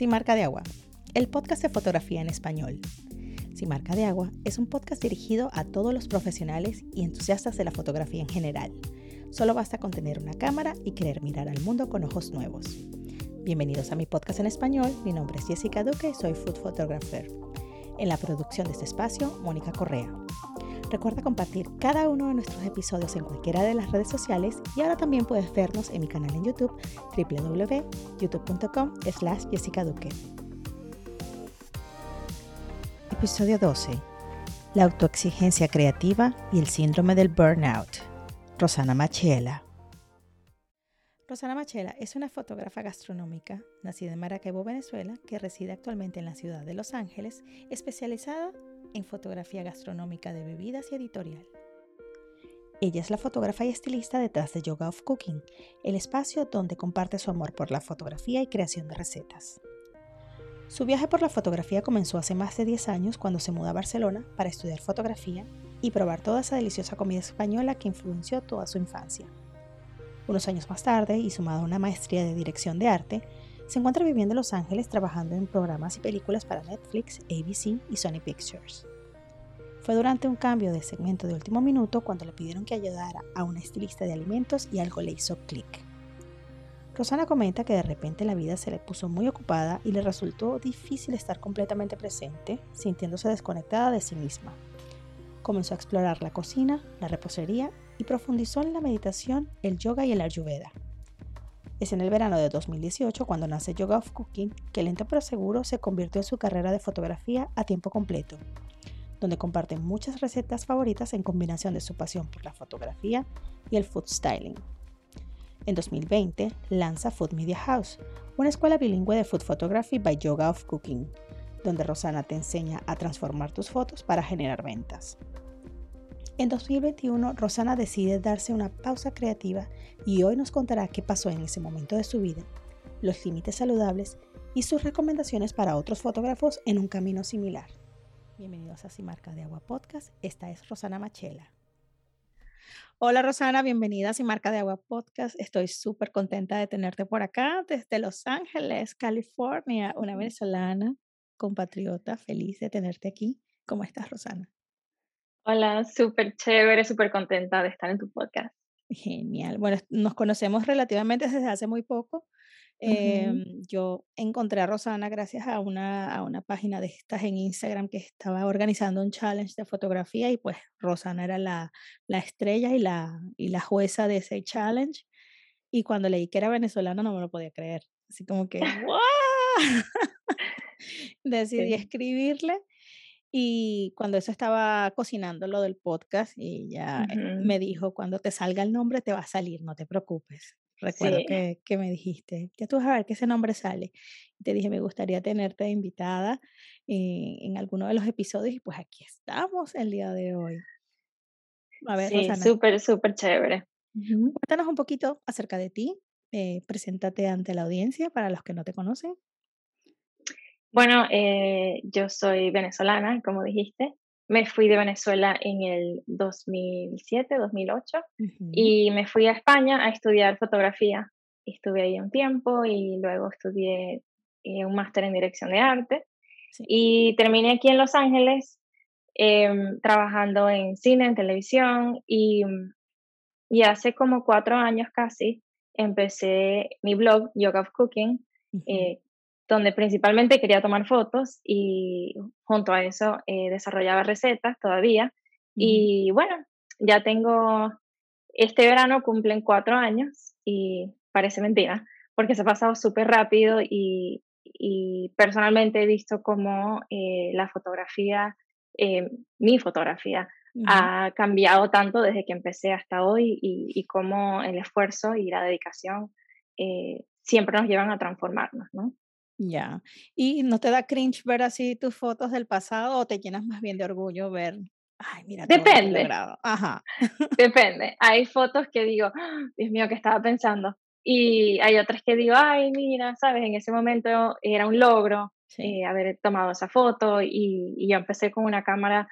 Sin Marca de Agua, el podcast de fotografía en español. Sin Marca de Agua es un podcast dirigido a todos los profesionales y entusiastas de la fotografía en general. Solo basta con tener una cámara y querer mirar al mundo con ojos nuevos. Bienvenidos a mi podcast en español. Mi nombre es Jessica Duque y soy food photographer. En la producción de este espacio, Mónica Correa. Recuerda compartir cada uno de nuestros episodios en cualquiera de las redes sociales y ahora también puedes vernos en mi canal en YouTube www.youtube.com slash Jessica Duque. Episodio 12. La autoexigencia creativa y el síndrome del burnout. Rosana Machela. Rosana Machela es una fotógrafa gastronómica nacida en Maracaibo, Venezuela, que reside actualmente en la ciudad de Los Ángeles, especializada en fotografía gastronómica de bebidas y editorial. Ella es la fotógrafa y estilista detrás de Yoga of Cooking, el espacio donde comparte su amor por la fotografía y creación de recetas. Su viaje por la fotografía comenzó hace más de 10 años cuando se mudó a Barcelona para estudiar fotografía y probar toda esa deliciosa comida española que influenció toda su infancia. Unos años más tarde, y sumado a una maestría de dirección de arte, se encuentra viviendo en Los Ángeles trabajando en programas y películas para Netflix, ABC y Sony Pictures. Fue durante un cambio de segmento de último minuto cuando le pidieron que ayudara a una estilista de alimentos y algo le hizo clic. Rosana comenta que de repente la vida se le puso muy ocupada y le resultó difícil estar completamente presente, sintiéndose desconectada de sí misma. Comenzó a explorar la cocina, la repostería y profundizó en la meditación, el yoga y el ayurveda. Es en el verano de 2018 cuando nace Yoga of Cooking que lento pero seguro se convirtió en su carrera de fotografía a tiempo completo, donde comparte muchas recetas favoritas en combinación de su pasión por la fotografía y el food styling. En 2020 lanza Food Media House, una escuela bilingüe de food photography by Yoga of Cooking, donde Rosana te enseña a transformar tus fotos para generar ventas. En 2021, Rosana decide darse una pausa creativa y hoy nos contará qué pasó en ese momento de su vida, los límites saludables y sus recomendaciones para otros fotógrafos en un camino similar. Bienvenidos a Simarca de Agua Podcast. Esta es Rosana Machela. Hola Rosana, bienvenida a Simarca de Agua Podcast. Estoy súper contenta de tenerte por acá desde Los Ángeles, California, una venezolana compatriota, feliz de tenerte aquí. ¿Cómo estás, Rosana? Hola, súper chévere, súper contenta de estar en tu podcast. Genial. Bueno, nos conocemos relativamente desde hace muy poco. Em, yo encontré a Rosana gracias a una, a una página de estas en Instagram que estaba organizando un challenge de fotografía y pues Rosana era la, la estrella y la, y la jueza de ese challenge. Y cuando leí que era venezolana no me lo podía creer. Así como que, ¡wow! Decidí escribirle y cuando eso estaba cocinando lo del podcast, y ya eh, me dijo, cuando te salga el nombre te va a salir, no te preocupes. Recuerdo que, que, me dijiste, ya tú vas a ver que ese nombre sale. Y te dije, me gustaría tenerte invitada en, en alguno de los episodios y pues aquí estamos el día de hoy. A ver, sí, súper, súper chévere. Cuéntanos un poquito acerca de ti. Eh, preséntate ante la audiencia para los que no te conocen. Bueno, eh, yo soy venezolana, como dijiste. Me fui de Venezuela en el 2007, 2008 y me fui a España a estudiar fotografía. Estuve ahí un tiempo y luego estudié eh, un máster en dirección de arte y terminé aquí en Los Ángeles em, trabajando en cine, en televisión y, y hace como cuatro años casi empecé mi blog Yoga of Cooking, donde principalmente quería tomar fotos y junto a eso eh, desarrollaba recetas todavía. Y bueno, ya tengo, este verano cumplen cuatro años y parece mentira, porque se ha pasado súper rápido y, personalmente he visto cómo eh, la fotografía, eh, mi fotografía, ha cambiado tanto desde que empecé hasta hoy y, y cómo el esfuerzo y la dedicación siempre nos llevan a transformarnos, ¿no? Ya. ¿Y no te da cringe ver así tus fotos del pasado o te llenas más bien de orgullo ver, ay, mira, Depende. Ajá. Depende. Hay fotos que digo, ¡Ah! Dios mío, ¿qué estaba pensando? Y hay otras que digo, ay, mira, sabes, en ese momento era un logro eh, haber tomado esa foto y, y, yo empecé con una cámara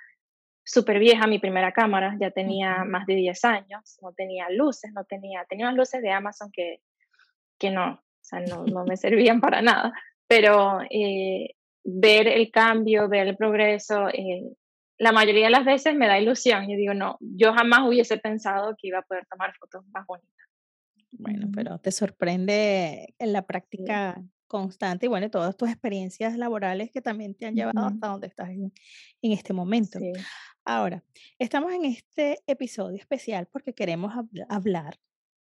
súper vieja, mi primera cámara, ya tenía más de 10 años, no tenía luces, no tenía, tenía unas luces de Amazon que, que no, o sea, no, no me servían para nada pero eh, ver el cambio, ver el progreso, eh, la mayoría de las veces me da ilusión. y digo, no, yo jamás hubiese pensado que iba a poder tomar fotos más bonitas. Bueno, pero te sorprende en la práctica constante y bueno, todas tus experiencias laborales que también te han llevado hasta donde estás en, este momento. Ahora, estamos en este episodio especial porque queremos hablar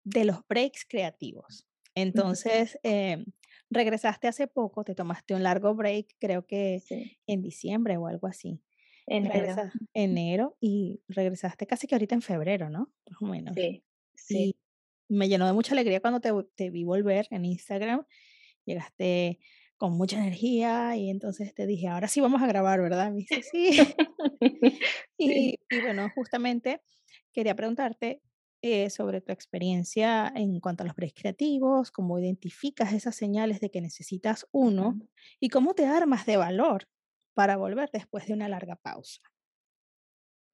de los breaks creativos. Entonces, em, regresaste hace poco, te tomaste un largo break, creo que en diciembre o algo así. Enero. enero y regresaste casi que ahorita en febrero, ¿no? Más o menos. Sí, sí. Y me llenó de mucha alegría cuando te, te vi volver en Instagram. Llegaste con mucha energía y entonces te dije, ahora sí vamos a grabar, ¿verdad? Me dice, sí. y, y, bueno, justamente quería preguntarte eh, sobre tu experiencia en cuanto a los breaks creativos, cómo identificas esas señales de que necesitas uno y cómo te armas de valor para volver después de una larga pausa.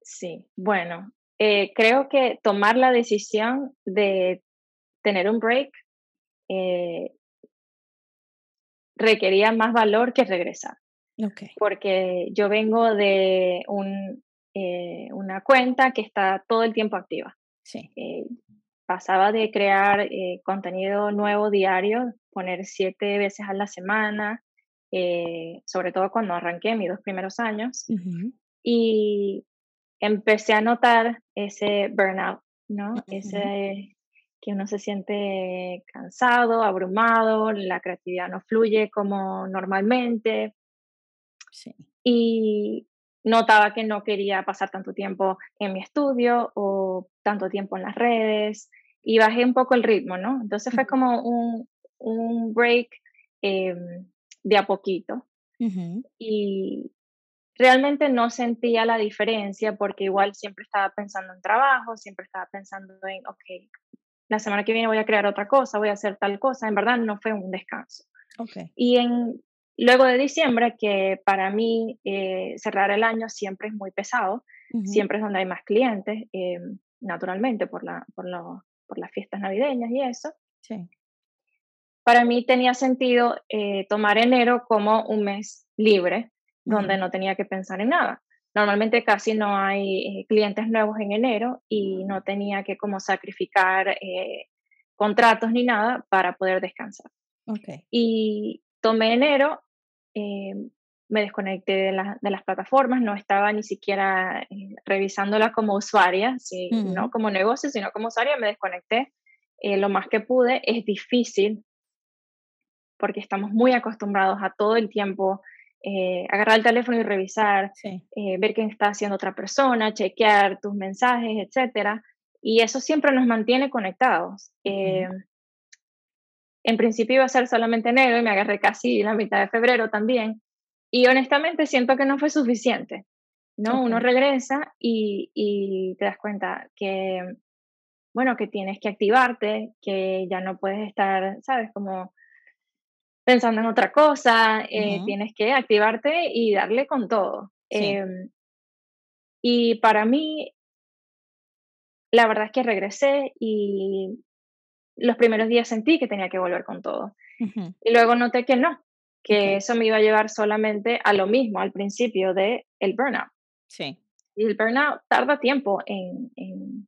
Sí, bueno, eh, creo que tomar la decisión de tener un break eh, requería más valor que regresar. Okay. Porque yo vengo de un, una cuenta que está todo el tiempo activa. Sí. Eh, pasaba de crear eh, contenido nuevo diario, poner siete veces a la semana, eh, sobre todo cuando arranqué mis dos primeros años. Y empecé a notar ese burnout, ¿no? Ese que uno se siente cansado, abrumado, la creatividad no fluye como normalmente. Sí. Y notaba que no quería pasar tanto tiempo en mi estudio o tanto tiempo en las redes y bajé un poco el ritmo, ¿no? Entonces fue como un, un break em, de a poquito. Y realmente no sentía la diferencia porque igual siempre estaba pensando en trabajo, siempre estaba pensando en, ok, la semana que viene voy a crear otra cosa, voy a hacer tal cosa. En verdad no fue un descanso. Okay. Y en, Luego de diciembre, que para mí eh, cerrar el año siempre es muy pesado, siempre es donde hay más clientes, eh, naturalmente por, la, por, por, las fiestas navideñas y eso. Sí. Para mí tenía sentido eh, tomar enero como un mes libre, donde no tenía que pensar en nada. Normalmente casi no hay clientes nuevos en enero y no tenía que como sacrificar contratos ni nada para poder descansar. Okay. Y tomé enero eh, me desconecté de, de, las plataformas, no estaba ni siquiera eh, revisándola como usuaria, no como negocio, sino como usuaria, me desconecté eh, lo más que pude. Es difícil porque estamos muy acostumbrados a todo el tiempo agarrar el teléfono y revisar, ver qué está haciendo otra persona, chequear tus mensajes, etc. Y eso siempre nos mantiene conectados. En principio iba a ser solamente enero y me agarré casi la mitad de febrero también. Y honestamente siento que no fue suficiente. ¿no? Uno regresa y, y, te das cuenta que, bueno, que tienes que activarte, que ya no puedes estar, ¿sabes? Como pensando en otra cosa, eh, tienes que activarte y darle con todo. Em, y para mí, la verdad es que regresé y los primeros días sentí que tenía que volver con todo. Y luego noté que no, que eso me iba a llevar solamente a lo mismo al principio de el burnout. Sí. Y el burnout tarda tiempo en,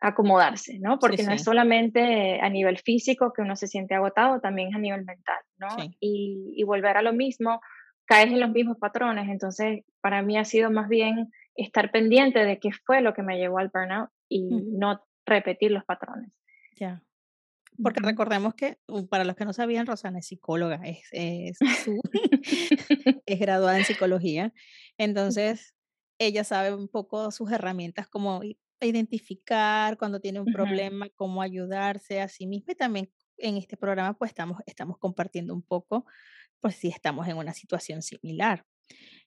acomodarse, ¿no? Porque no es solamente a nivel físico que uno se siente agotado, también es a nivel mental, ¿no? Y, y, volver a lo mismo, caes en los mismos patrones. Entonces, para mí ha sido más bien estar pendiente de qué fue lo que me llevó al burnout y no repetir los patrones. Ya. Porque recordemos que, uh, para los que no sabían, Rosana es psicóloga, es, es, es graduada en psicología. Entonces, ella sabe un poco sus herramientas como identificar cuando tiene un problema, cómo ayudarse a sí misma. Y también en este programa, pues estamos, estamos compartiendo un poco, pues si estamos en una situación similar.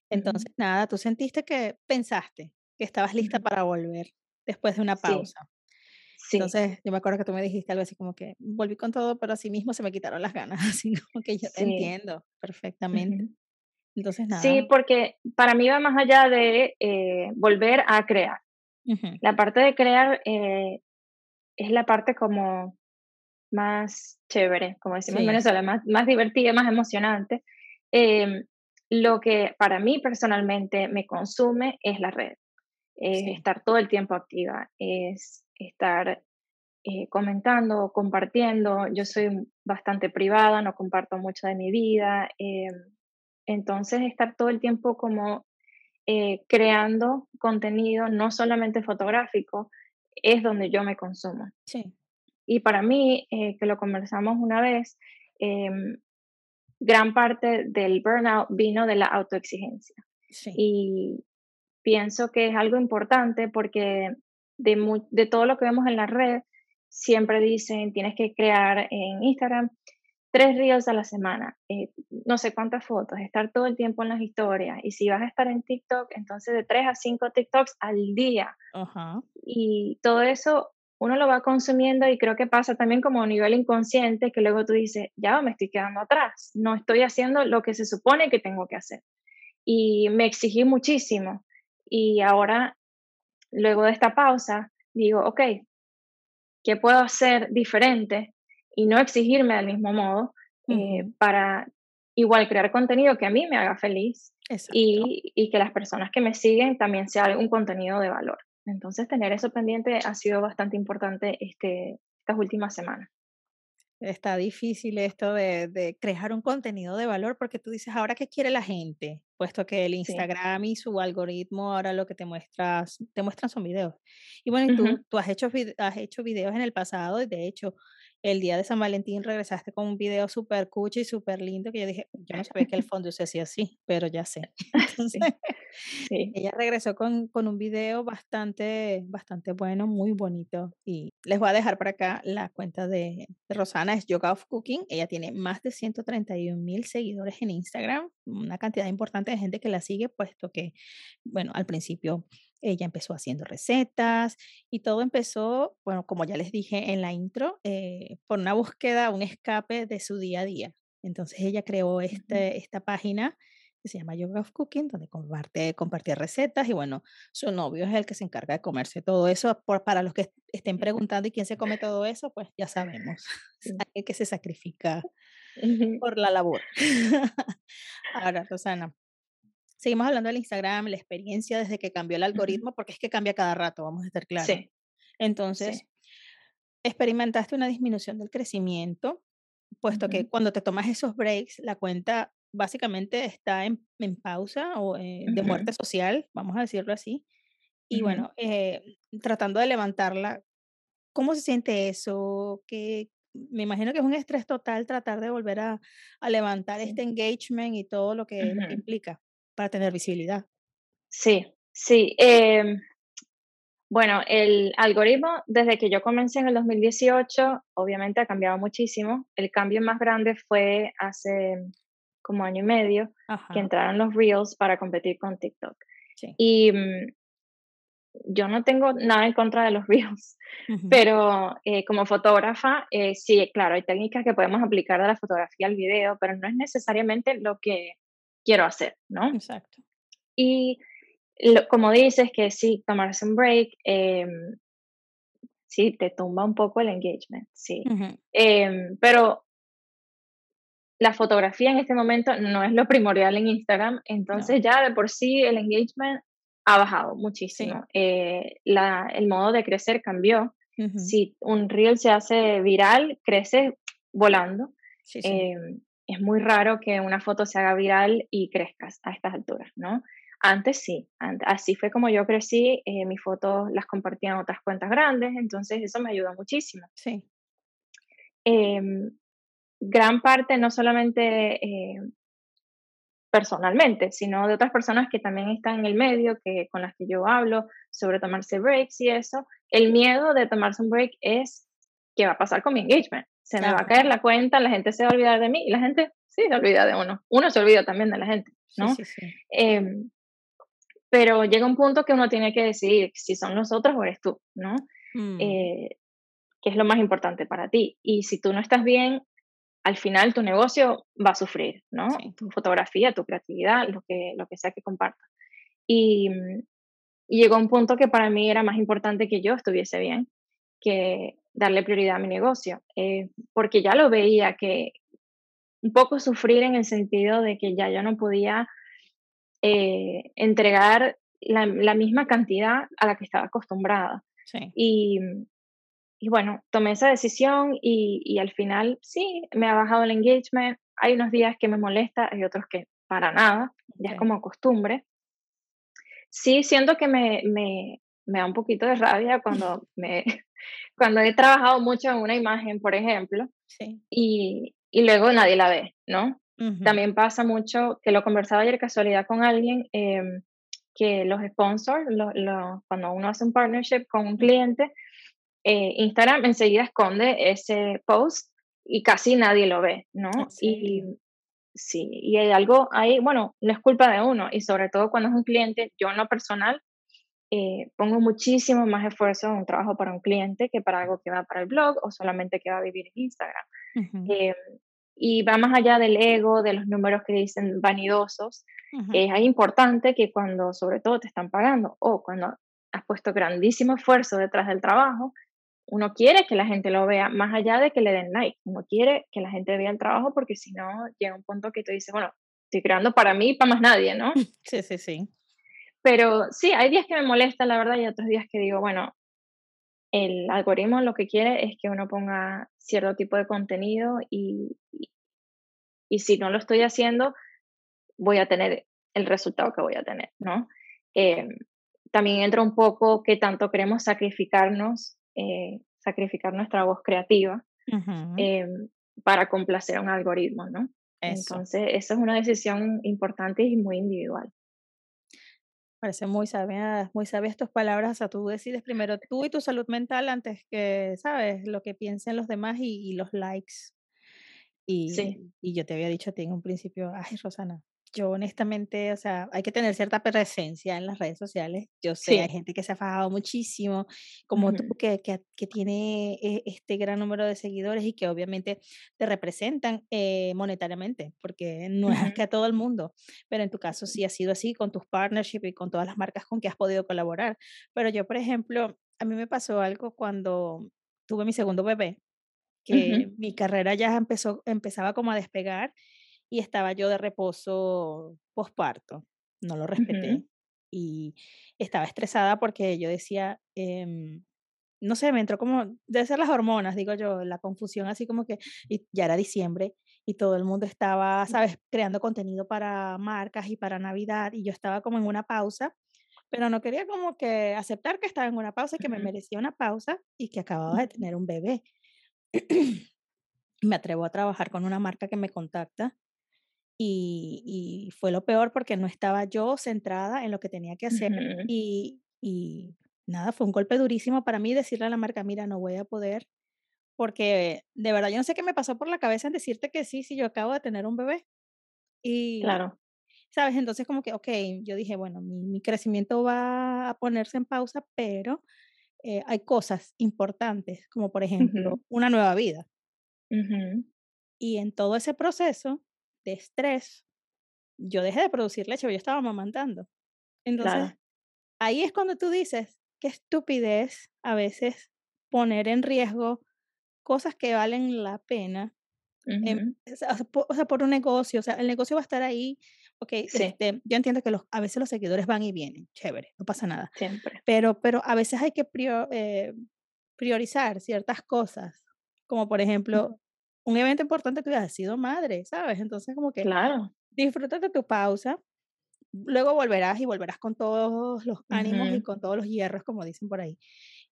Entonces, nada, tú sentiste que pensaste que estabas lista para volver después de una pausa. Entonces, yo me acuerdo que tú me dijiste algo así como que volví con todo, pero así mismo se me quitaron las ganas, así como que yo te entiendo perfectamente. Entonces, nada. Sí, porque para mí va más allá de eh, volver a crear. La parte de crear eh, es la parte como más chévere, como decimos en Venezuela, más, más divertida, más emocionante. Em, lo que para mí personalmente me consume es la red, es estar todo el tiempo activa, es estar eh, comentando, compartiendo. Yo soy bastante privada, no comparto mucho de mi vida. Em, entonces, estar todo el tiempo como eh, creando contenido, no solamente fotográfico, es donde yo me consumo. Sí. Y para mí, eh, que lo conversamos una vez, em, gran parte del burnout vino de la autoexigencia. Y pienso que es algo importante porque de, de todo lo que vemos en la red, siempre dicen, tienes que crear en Instagram tres reels a la semana, eh, no sé cuántas fotos, estar todo el tiempo en las historias. Y si vas a estar en TikTok, entonces de tres a cinco TikToks al día. Y todo eso uno lo va consumiendo y creo que pasa también como a nivel inconsciente que luego tú dices, ya me estoy quedando atrás, no estoy haciendo lo que se supone que tengo que hacer. Y me exigí muchísimo. Y ahora, luego de esta pausa, digo, ok, ¿qué puedo hacer diferente y no exigirme del mismo modo eh, para igual crear contenido que a mí me haga feliz y, y, que las personas que me siguen también sea un contenido de valor. Entonces, tener eso pendiente ha sido bastante importante este, estas últimas semanas. Está difícil esto de, de, crear un contenido de valor porque tú dices, ahora qué quiere la gente, puesto que el Instagram y su algoritmo ahora lo que te muestras, te muestran son videos. Y bueno, tú, tú has, hecho, has hecho videos en el pasado y de hecho el día de San Valentín regresaste con un video súper cucho y súper lindo que yo dije, yo no sabía que el fondo se hacía así, pero ya sé. Entonces, ella regresó con, con, un video bastante, bastante bueno, muy bonito. Y les voy a dejar por acá la cuenta de, Rosana, es Yoga of Cooking. Ella tiene más de 131 mil seguidores en Instagram, una cantidad importante de gente que la sigue, puesto que, bueno, al principio ella empezó haciendo recetas y todo empezó, bueno, como ya les dije en la intro, eh, por una búsqueda, un escape de su día a día. Entonces ella creó este, esta página que se llama Yoga of Cooking, donde comparte, compartía recetas y bueno, su novio es el que se encarga de comerse todo eso. Por, para los que estén preguntando y quién se come todo eso, pues ya sabemos, hay que se sacrifica por la labor. Ahora, Rosana, seguimos hablando del Instagram, la experiencia desde que cambió el algoritmo, porque es que cambia cada rato, vamos a estar claros. Sí. Entonces, experimentaste una disminución del crecimiento, puesto que cuando te tomas esos breaks, la cuenta básicamente está en, pausa o eh, de muerte social, vamos a decirlo así. Y bueno, eh, tratando de levantarla, ¿cómo se siente eso? ¿Qué, me imagino que es un estrés total tratar de volver a, levantar este engagement y todo lo que implica para tener visibilidad. Sí, sí. Em, bueno, el algoritmo, desde que yo comencé en el 2018, obviamente ha cambiado muchísimo. El cambio más grande fue hace como año y medio, que entraron los Reels para competir con TikTok. Y mm, yo no tengo nada en contra de los Reels, pero eh, como fotógrafa, eh, sí, claro, hay técnicas que podemos aplicar de la fotografía al video, pero no es necesariamente lo que quiero hacer, ¿no? Exacto. Y como dices, que sí, tomarse un break, eh, sí, te tumba un poco el engagement, sí. Em, pero la fotografía en este momento no es lo primordial en Instagram, entonces ya de por sí el engagement ha bajado muchísimo. Eh, la, el modo de crecer cambió. Si un reel se hace viral, crece volando. Sí, sí. Em, es muy raro que una foto se haga viral y crezcas a estas alturas, ¿no? Antes sí, así fue como yo crecí, eh, mis fotos las compartía en otras cuentas grandes, entonces eso me ayudó muchísimo. Sí. Em, gran parte, no solamente eh, personalmente, sino de otras personas que también están en el medio, que, con las que yo hablo sobre tomarse breaks y eso, el miedo de tomarse un break es qué va a pasar con mi engagement se me va a caer la cuenta, la gente se va a olvidar de mí y la gente sí se olvida de uno. Uno se olvida también de la gente, ¿no? Sí, sí, em, pero llega un punto que uno tiene que decidir si son nosotros o eres tú, ¿no? Mm. Eh, ¿Qué es lo más importante para ti? Y si tú no estás bien, al final tu negocio va a sufrir, ¿no? Tu fotografía, tu creatividad, lo que, lo que sea que compartas. Y, y llegó un punto que para mí era más importante que yo estuviese bien que darle prioridad a mi negocio, eh, porque ya lo veía que un poco sufrir en el sentido de que ya yo no podía eh, entregar la, misma cantidad a la que estaba acostumbrada. Y, y, bueno, tomé esa decisión y, y, al final sí, me ha bajado el engagement. Hay unos días que me molesta, hay otros que para nada, ya es como costumbre. Sí, siento que me, me, me da un poquito de rabia cuando, me, cuando he trabajado mucho en una imagen, por ejemplo, y, y, luego nadie la ve, ¿no? También pasa mucho, que lo conversaba ayer casualidad con alguien, em, que los sponsors, cuando uno hace un partnership con un cliente, eh, Instagram enseguida esconde ese post y casi nadie lo ve, ¿no? Y sí, y hay algo ahí, bueno, no es culpa de uno, y sobre todo cuando es un cliente, yo en lo personal eh, pongo muchísimo más esfuerzo en un trabajo para un cliente que para algo que va para el blog o solamente que va a vivir en Instagram. Em, y va más allá del ego, de los números que dicen vanidosos. es importante que cuando sobre todo te están pagando o cuando has puesto grandísimo esfuerzo detrás del trabajo, uno quiere que la gente lo vea más allá de que le den like. Uno quiere que la gente vea el trabajo porque si no llega un punto que tú dices, bueno, estoy creando para mí y para más nadie, ¿no? Sí, sí, sí. Pero sí, hay días que me molesta, la verdad, y otros días que digo, bueno, el algoritmo lo que quiere es que uno ponga cierto tipo de contenido y, y, si no lo estoy haciendo, voy a tener el resultado que voy a tener, ¿no? Eh, también entra un poco que tanto queremos sacrificarnos, eh, sacrificar nuestra voz creativa eh, para complacer a un algoritmo, ¿no? Entonces, esa es una decisión importante y muy individual. Parece muy sabia, muy sabias tus palabras. O sea, tú decides primero tú y tu salud mental antes que, ¿sabes? Lo que piensen los demás y, los likes. Y, y yo te había dicho a ti en un principio, ay, Rosana, yo honestamente, o sea, hay que tener cierta presencia en las redes sociales. Yo sé, hay gente que se ha fajado muchísimo, como tú, que, que, que, tiene e, este gran número de seguidores y que obviamente te representan eh, monetariamente, porque no es que a todo el mundo, pero en tu caso sí ha sido así con tus partnerships y con todas las marcas con que has podido colaborar. Pero yo, por ejemplo, a mí me pasó algo cuando tuve mi segundo bebé, que mi carrera ya empezó, empezaba como a despegar y estaba yo de reposo posparto. No lo respeté y estaba estresada porque yo decía, em, no sé, me entró como, debe ser las hormonas, digo yo, la confusión así como que, y ya era diciembre y todo el mundo estaba, sabes, creando contenido para marcas y para Navidad y yo estaba como en una pausa, pero no quería como que aceptar que estaba en una pausa y que me merecía una pausa y que acababa de tener un bebé. me atrevo a trabajar con una marca que me contacta y, fue lo peor porque no estaba yo centrada en lo que tenía que hacer y, y, nada, fue un golpe durísimo para mí decirle a la marca, mira, no voy a poder, porque de verdad yo no sé qué me pasó por la cabeza en decirte que sí, sí, yo acabo de tener un bebé. Y, claro. ¿sabes? Entonces como que, ok, yo dije, bueno, mi, mi crecimiento va a ponerse en pausa, pero eh, hay cosas importantes, como por ejemplo, una nueva vida. Y en todo ese proceso, de estrés, yo dejé de producir leche, yo estaba amamantando. Entonces, ahí es cuando tú dices, qué estupidez a veces poner en riesgo cosas que valen la pena. o, sea, por, un negocio, o sea, el negocio va a estar ahí. Ok, este, yo entiendo que los, a veces los seguidores van y vienen, chévere, no pasa nada. Siempre. Pero, pero a veces hay que eh, priorizar ciertas cosas, como por ejemplo, un evento importante que has sido madre, ¿sabes? Entonces, como que claro. disfruta de tu pausa, luego volverás y volverás con todos los ánimos y con todos los hierros, como dicen por ahí.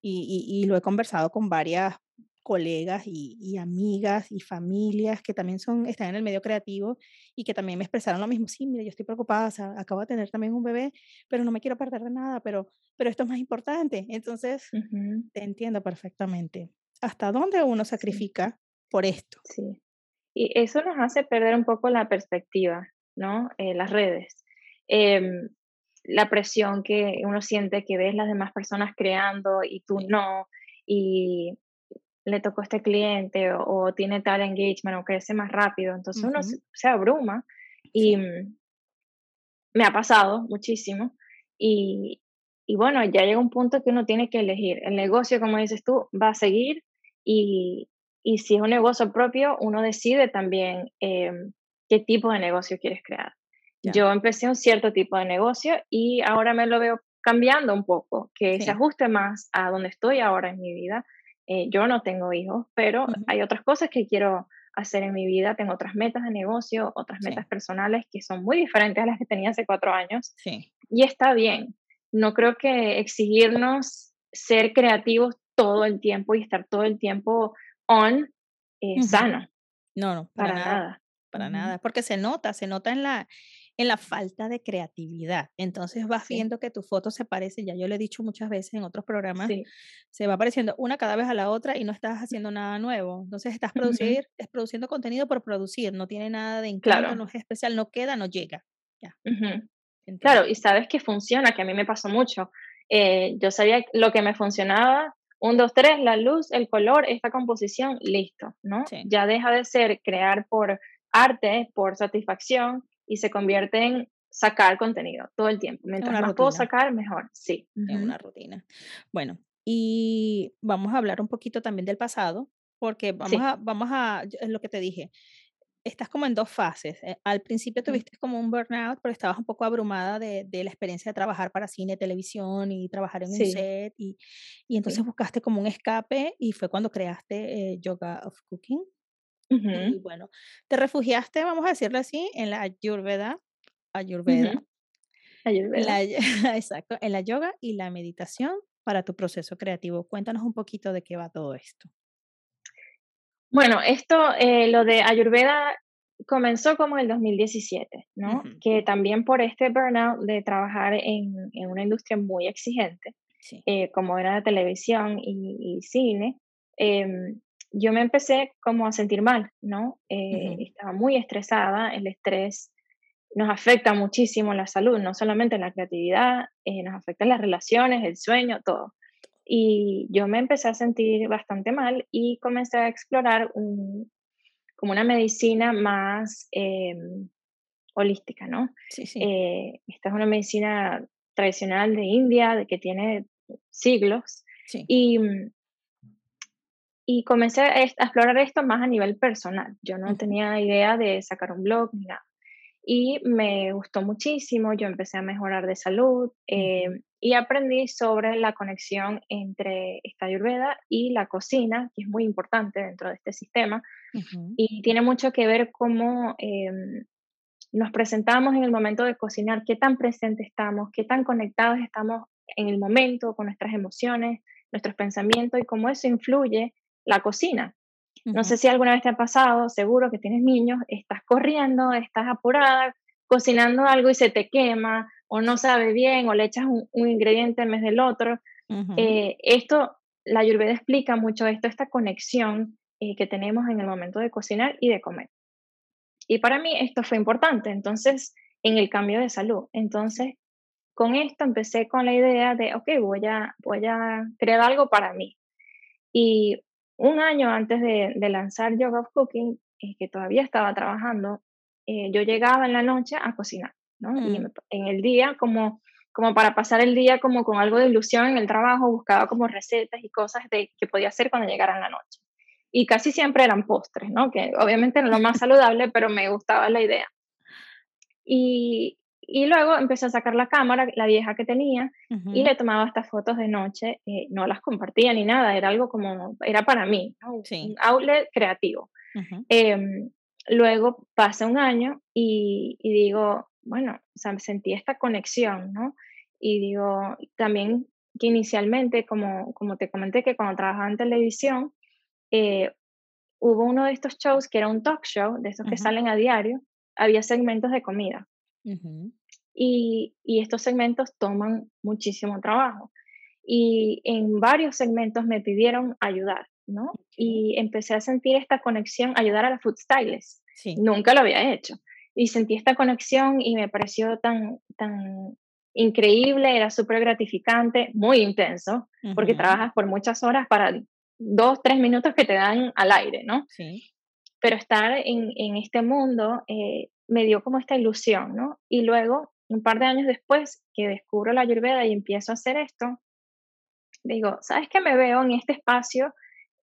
Y, y, lo he conversado con varias colegas y, y, amigas y familias que también son, están en el medio creativo y que también me expresaron lo mismo. Sí, mira, yo estoy preocupada, acabo de tener también un bebé, pero no me quiero perder de nada, pero, pero esto es más importante. Entonces, te entiendo perfectamente. ¿Hasta dónde uno sacrifica por esto. Sí. Y eso nos hace perder un poco la perspectiva, ¿no? Eh, las redes. Em, la presión que uno siente que ves las demás personas creando y tú no, y le tocó a este cliente o, tiene tal engagement o crece más rápido, entonces uno se, abruma y mm, me ha pasado muchísimo y, y bueno, ya llega un punto que uno tiene que elegir. El negocio, como dices tú, va a seguir y, y si es un negocio propio, uno decide también em, qué tipo de negocio quieres crear. Yo empecé un cierto tipo de negocio y ahora me lo veo cambiando un poco, que se ajuste más a donde estoy ahora en mi vida. Eh, yo no tengo hijos, pero hay otras cosas que quiero hacer en mi vida. Tengo otras metas de negocio, otras metas personales que son muy diferentes a las que tenía hace cuatro años. Sí. Y está bien. No creo que exigirnos ser creativos todo el tiempo y estar todo el tiempo on eh, sano. No, no, para, nada, Para nada, porque se nota, se nota en la, en la falta de creatividad. Entonces vas viendo que tu foto se parece, ya yo lo he dicho muchas veces en otros programas, se va pareciendo una cada vez a la otra y no estás haciendo nada nuevo. Entonces estás producir, es produciendo contenido por producir, no tiene nada de encanto, no es especial, no queda, no llega. Ya. claro, y sabes que funciona, que a mí me pasó mucho. Eh, yo sabía lo que me funcionaba un, dos, tres, la luz, el color, esta composición, listo, ¿no? Ya deja de ser crear por arte, por satisfacción y se convierte en sacar contenido todo el tiempo. Mientras más puedo sacar, mejor, sí. Es una rutina. Bueno, y vamos a hablar un poquito también del pasado, porque vamos a, vamos a, es lo que te dije, estás como en dos fases. Eh, al principio tuviste como un burnout, pero estabas un poco abrumada de, de la experiencia de trabajar para cine, televisión y trabajar en un set. Y, y entonces buscaste como un escape y fue cuando creaste eh, Yoga of Cooking. Y bueno, te refugiaste, vamos a decirlo así, en la Ayurveda. Ayurveda. Ayurveda. exacto, en la yoga y la meditación para tu proceso creativo. Cuéntanos un poquito de qué va todo esto. Bueno, esto, eh, lo de Ayurveda comenzó como en el 2017, ¿no? Que también por este burnout de trabajar en, en una industria muy exigente, eh, como era la televisión y, cine, em, yo me empecé como a sentir mal, ¿no? Eh, estaba muy estresada, el estrés nos afecta muchísimo la salud, no solamente en la creatividad, nos afecta en las relaciones, el sueño, todo. Y yo me empecé a sentir bastante mal y comencé a explorar como una medicina más em, holística, ¿no? Sí, sí. Eh, esta es una medicina tradicional de India, de que tiene siglos. Sí. Y, y comencé a, explorar esto más a nivel personal. Yo no tenía idea de sacar un blog ni nada. Y me gustó muchísimo, yo empecé a mejorar de salud, y aprendí sobre la conexión entre esta ayurveda y la cocina, que es muy importante dentro de este sistema, y tiene mucho que ver cómo em, nos presentamos en el momento de cocinar, qué tan presentes estamos, qué tan conectados estamos en el momento con nuestras emociones, nuestros pensamientos y cómo eso influye la cocina. No sé si alguna vez te ha pasado, seguro que tienes niños, estás corriendo, estás apurada, cocinando algo y se te quema o no sabe bien o le echas un, ingrediente en vez del otro. Eh, esto, la Ayurveda explica mucho esto, esta conexión eh, que tenemos en el momento de cocinar y de comer. Y para mí esto fue importante, entonces, en el cambio de salud. Entonces, con esto empecé con la idea de, ok, voy a, voy a crear algo para mí. Y un año antes de, lanzar Yoga of Cooking, eh, que todavía estaba trabajando, yo llegaba en la noche a cocinar. Y mm. en el día, como, como para pasar el día como con algo de ilusión en el trabajo, buscaba como recetas y cosas de, que podía hacer cuando llegara la noche. Y casi siempre eran postres, ¿no? Que obviamente no lo más saludable, pero me gustaba la idea. Y, y luego empecé a sacar la cámara, la vieja que tenía, y le tomaba estas fotos de noche. Eh, no las compartía ni nada, era algo como, era para mí, un outlet creativo. Em, luego pasa un año y, y, digo, bueno, o sea, sentí esta conexión, ¿no? Y digo, también que inicialmente, como, como te comenté, que cuando trabajaba en televisión, eh, hubo uno de estos shows que era un talk show, de esos que salen a diario, había segmentos de comida. y, y, estos segmentos toman muchísimo trabajo. Y en varios segmentos me pidieron ayudar, ¿no? Y empecé a sentir esta conexión, ayudar a la food stylist. Sí. Nunca lo había hecho y sentí esta conexión y me pareció tan, tan increíble, era súper gratificante, muy intenso, porque trabajas por muchas horas para dos, tres minutos que te dan al aire, ¿no? Sí. Pero estar en, en este mundo eh, me dio como esta ilusión, ¿no? Y luego un par de años después que descubro la ayurveda y empiezo a hacer esto, digo, ¿sabes qué me veo en este espacio?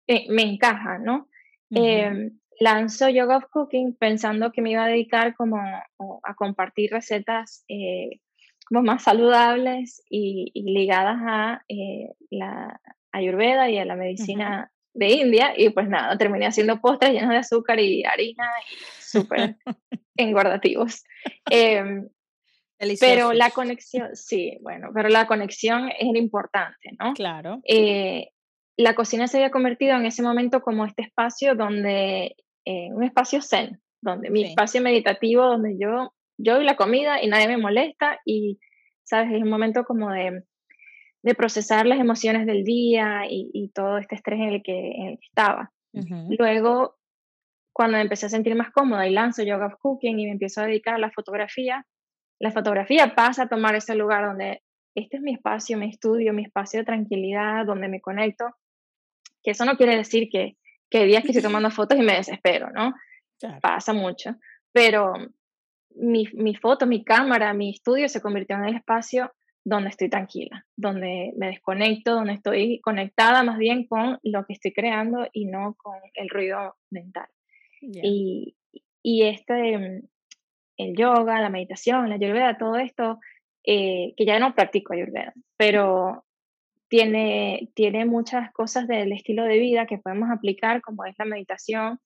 Eh, me encaja, ¿no? Em, lanzo Yoga of Cooking pensando que me iba a dedicar como a compartir recetas eh, como más saludables y, ligadas a eh, la ayurveda y a la medicina de India y pues nada, terminé haciendo postres llenos de azúcar y harina y súper engordativos. Eh, pero la conexión, sí, bueno, pero la conexión es importante, ¿no? Claro. Eh, la cocina se había convertido en ese momento como este espacio donde, eh, un espacio zen, donde mi espacio meditativo, donde yo, yo y la comida y nadie me molesta y, ¿sabes? Es un momento como de, de procesar las emociones del día y, y, todo este estrés en el que, en el que estaba. Luego, cuando me empecé a sentir más cómoda y lanzo Yoga of Cooking y me empiezo a dedicar a la fotografía, la fotografía pasa a tomar ese lugar donde este es mi espacio, mi estudio, mi espacio de tranquilidad, donde me conecto, que eso no quiere decir que, que hay días que estoy tomando fotos y me desespero, ¿no? Pasa mucho, pero mi, mi foto, mi cámara, mi estudio se convirtió en el espacio donde estoy tranquila, donde me desconecto, donde estoy conectada más bien con lo que estoy creando y no con el ruido mental. Y, y este, el yoga, la meditación, la ayurveda, todo esto, eh, que ya no practico ayurveda, pero tiene, tiene muchas cosas del estilo de vida que podemos aplicar, como es la meditación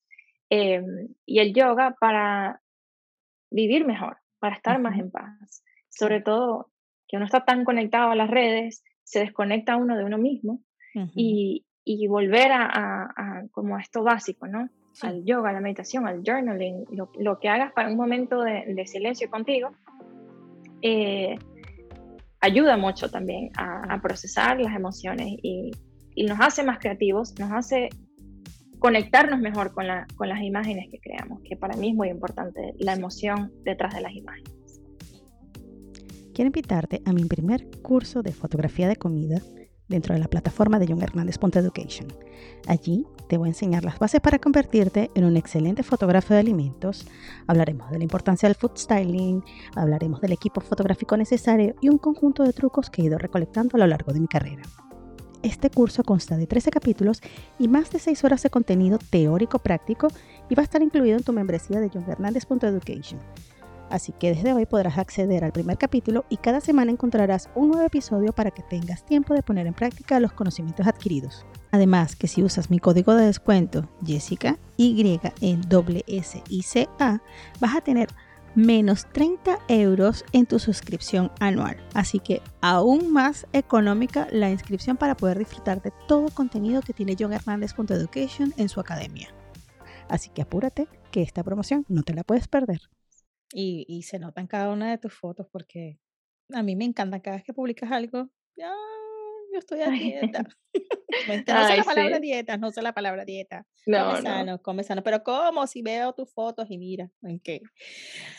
em, y el yoga, para vivir mejor, para estar más en paz. Sobre todo que uno está tan conectado a las redes, se desconecta uno de uno mismo y, y, volver a, a, como esto básico, ¿no? al yoga, a la meditación, al journaling, lo, lo que hagas para un momento de, de silencio contigo, eh, ayuda mucho también a, a, procesar las emociones y, y, nos hace más creativos, nos hace conectarnos mejor con, la, con las imágenes que creamos, que para mí es muy importante la emoción detrás de las imágenes. Quiero invitarte a mi primer curso de fotografía de comida dentro de la plataforma de John Hernández Education. Allí te voy a enseñar las bases para convertirte en un excelente fotógrafo de alimentos. Hablaremos de la importancia del food styling, hablaremos del equipo fotográfico necesario y un conjunto de trucos que he ido recolectando a lo largo de mi carrera. Este curso consta de 13 capítulos y más de 6 horas de contenido teórico práctico y va a estar incluido en tu membresía de John Education. Así que desde hoy podrás acceder al primer capítulo y cada semana encontrarás un nuevo episodio para que tengas tiempo de poner en práctica los conocimientos adquiridos. Además que si usas mi código de descuento Jessica Y S C A vas a tener menos 30 euros en tu suscripción anual. Así que aún más económica la inscripción para poder disfrutar de todo contenido que tiene John Education en su academia. Así que apúrate que esta promoción no te la puedes perder. Y, y se nota en cada una de tus fotos porque a mí me encanta cada vez que publicas algo. ya yo estoy a dieta. no sé la palabra dieta, no sé la palabra dieta. No, come sano, come sano. Pero ¿cómo? Si veo tus fotos y mira, ¿en qué?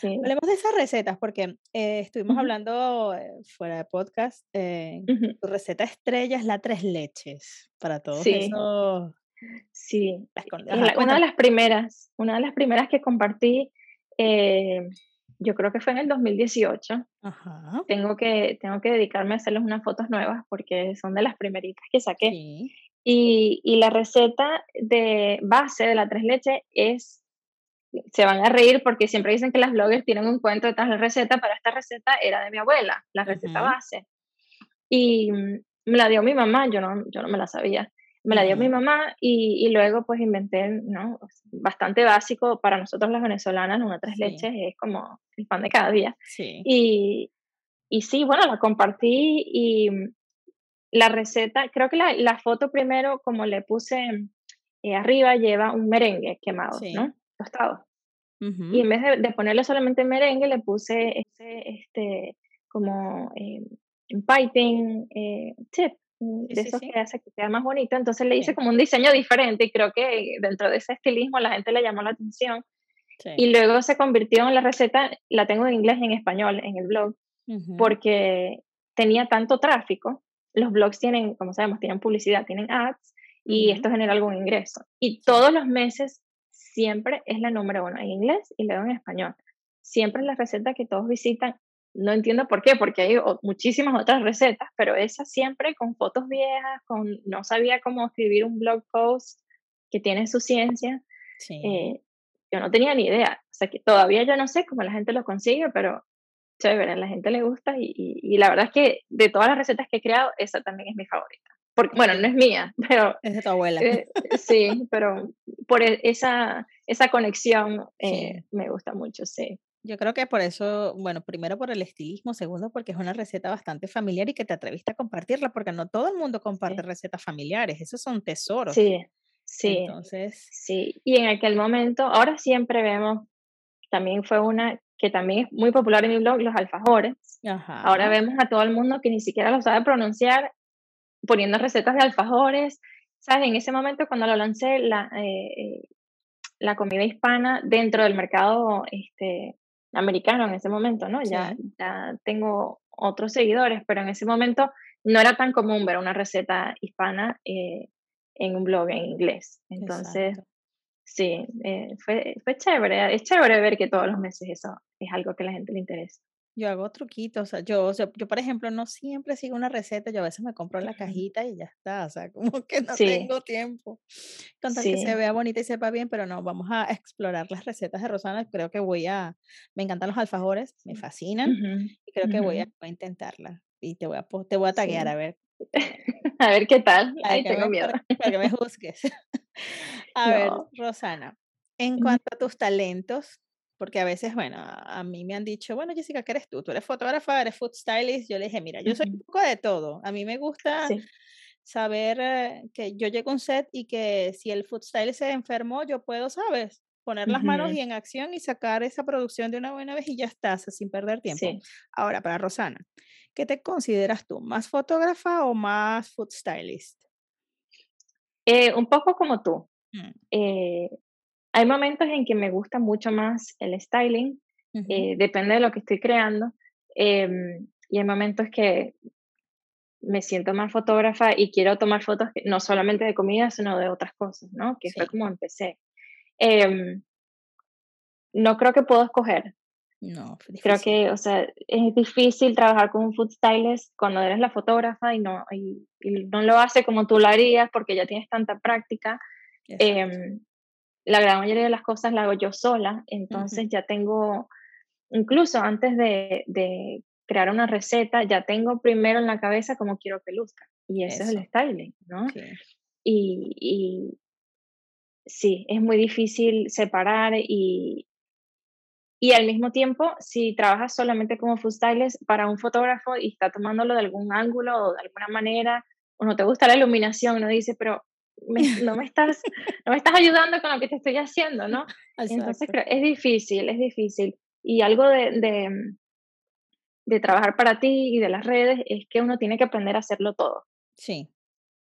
Hablemos de esas recetas porque eh, estuvimos hablando eh, fuera de podcast. Eh, Tu receta estrella es la tres leches para todos sí. esos. Sí, una de las primeras, una de las primeras que compartí eh, yo creo que fue en el 2018. Tengo, que, tengo que dedicarme a hacerles unas fotos nuevas porque son de las primeritas que saqué. Y, y, la receta de base de la tres leches es, se van a reír porque siempre dicen que las bloggers tienen un cuento detrás de la receta, pero esta receta era de mi abuela, la receta base. Y mm, me la dio mi mamá, yo no, yo no me la sabía me la dio mi mamá y, y, luego pues inventé, ¿no? Bastante básico para nosotros las venezolanas, una tres leches es como el pan de cada día. Sí. Y, y sí, bueno, la compartí y la receta, creo que la, la foto primero, como le puse eh, arriba, lleva un merengue quemado, ¿no? Tostado. Y en vez de, de, ponerle solamente merengue, le puse este, este como eh, piping eh, chip, Mm, de eso que hace que sea más bonito. Entonces le hice como un diseño diferente y creo que dentro de ese estilismo la gente le llamó la atención. Y luego se convirtió en la receta, la tengo en inglés y en español en el blog, porque tenía tanto tráfico. Los blogs tienen, como sabemos, tienen publicidad, tienen ads y esto genera algún ingreso. Y todos los meses siempre es la número uno en inglés y luego en español. Siempre es la receta que todos visitan no entiendo por qué, porque hay muchísimas otras recetas, pero esa siempre con fotos viejas, con no sabía cómo escribir un blog post que tiene su ciencia. Eh, yo no tenía ni idea. O sea que todavía yo no sé cómo la gente lo consigue, pero chévere, a la gente le gusta y, y, la verdad es que de todas las recetas que he creado, esa también es mi favorita. Porque, bueno, no es mía, pero... Es de tu abuela. Eh, sí, pero por e, esa, esa conexión eh, me gusta mucho, sí. Yo creo que por eso, bueno, primero por el estilismo, segundo porque es una receta bastante familiar y que te atreviste a compartirla, porque no todo el mundo comparte recetas familiares, esos son tesoros. Sí, sí. Entonces. Sí, y en aquel momento, ahora siempre vemos, también fue una que también es muy popular en mi blog, los alfajores. Ahora vemos a todo el mundo que ni siquiera lo sabe pronunciar poniendo recetas de alfajores. ¿Sabes? En ese momento cuando lo lancé, la, eh, eh, la comida hispana dentro del mercado este, americano en ese momento, ¿no? Ya, ya tengo otros seguidores, pero en ese momento no era tan común ver una receta hispana eh, en un blog en inglés. Entonces, sí, eh, fue, fue chévere. Es chévere ver que todos los meses eso es algo que a la gente le interesa. Yo hago truquitos, o sea, yo, yo, por ejemplo, no siempre sigo una receta, yo a veces me compro la cajita y ya está, o sea, como que no tengo tiempo. Con tal que se vea bonita y sepa bien, pero no, vamos a explorar las recetas de Rosana, creo que voy a, me encantan los alfajores, me fascinan, y creo que voy a, intentarla, y te voy a, te voy a taguear a ver. a ver qué tal, ahí tengo miedo. Para, que me juzgues. a ver, Rosana, en cuanto a tus talentos, porque a veces, bueno, a mí me han dicho, bueno, Jessica, ¿qué eres tú? Tú eres fotógrafa, eres food stylist. Yo le dije, mira, yo soy un poco de todo. A mí me gusta saber eh, que yo llego a un set y que si el food stylist se enfermó, yo puedo, ¿sabes? Poner las manos y en acción y sacar esa producción de una buena vez y ya estás, sin perder tiempo. Ahora, para Rosana, ¿qué te consideras tú? ¿Más fotógrafa o más food stylist? Eh, un poco como tú. Mm. Eh, hay momentos en que me gusta mucho más el styling, eh, depende de lo que estoy creando, em, y hay momentos que me siento más fotógrafa y quiero tomar fotos no solamente de comida, sino de otras cosas, ¿no? Que fue como empecé. Em, no creo que puedo escoger. No, creo que, o sea, es difícil trabajar con un food stylist cuando eres la fotógrafa y no, y, no lo hace como tú lo harías porque ya tienes tanta práctica la gran mayoría de las cosas la hago yo sola, entonces ya tengo, incluso antes de, de, crear una receta, ya tengo primero en la cabeza cómo quiero que luzca. Y ese es el styling, ¿no? Y, y, sí, es muy difícil separar y, y al mismo tiempo, si trabajas solamente como food stylist para un fotógrafo y está tomándolo de algún ángulo o de alguna manera, o no te gusta la iluminación, uno dice, pero no, me estás, no me estás ayudando con lo que te estoy haciendo, ¿no? Entonces es difícil, es difícil. Y algo de, de, de, trabajar para ti y de las redes es que uno tiene que aprender a hacerlo todo. Sí.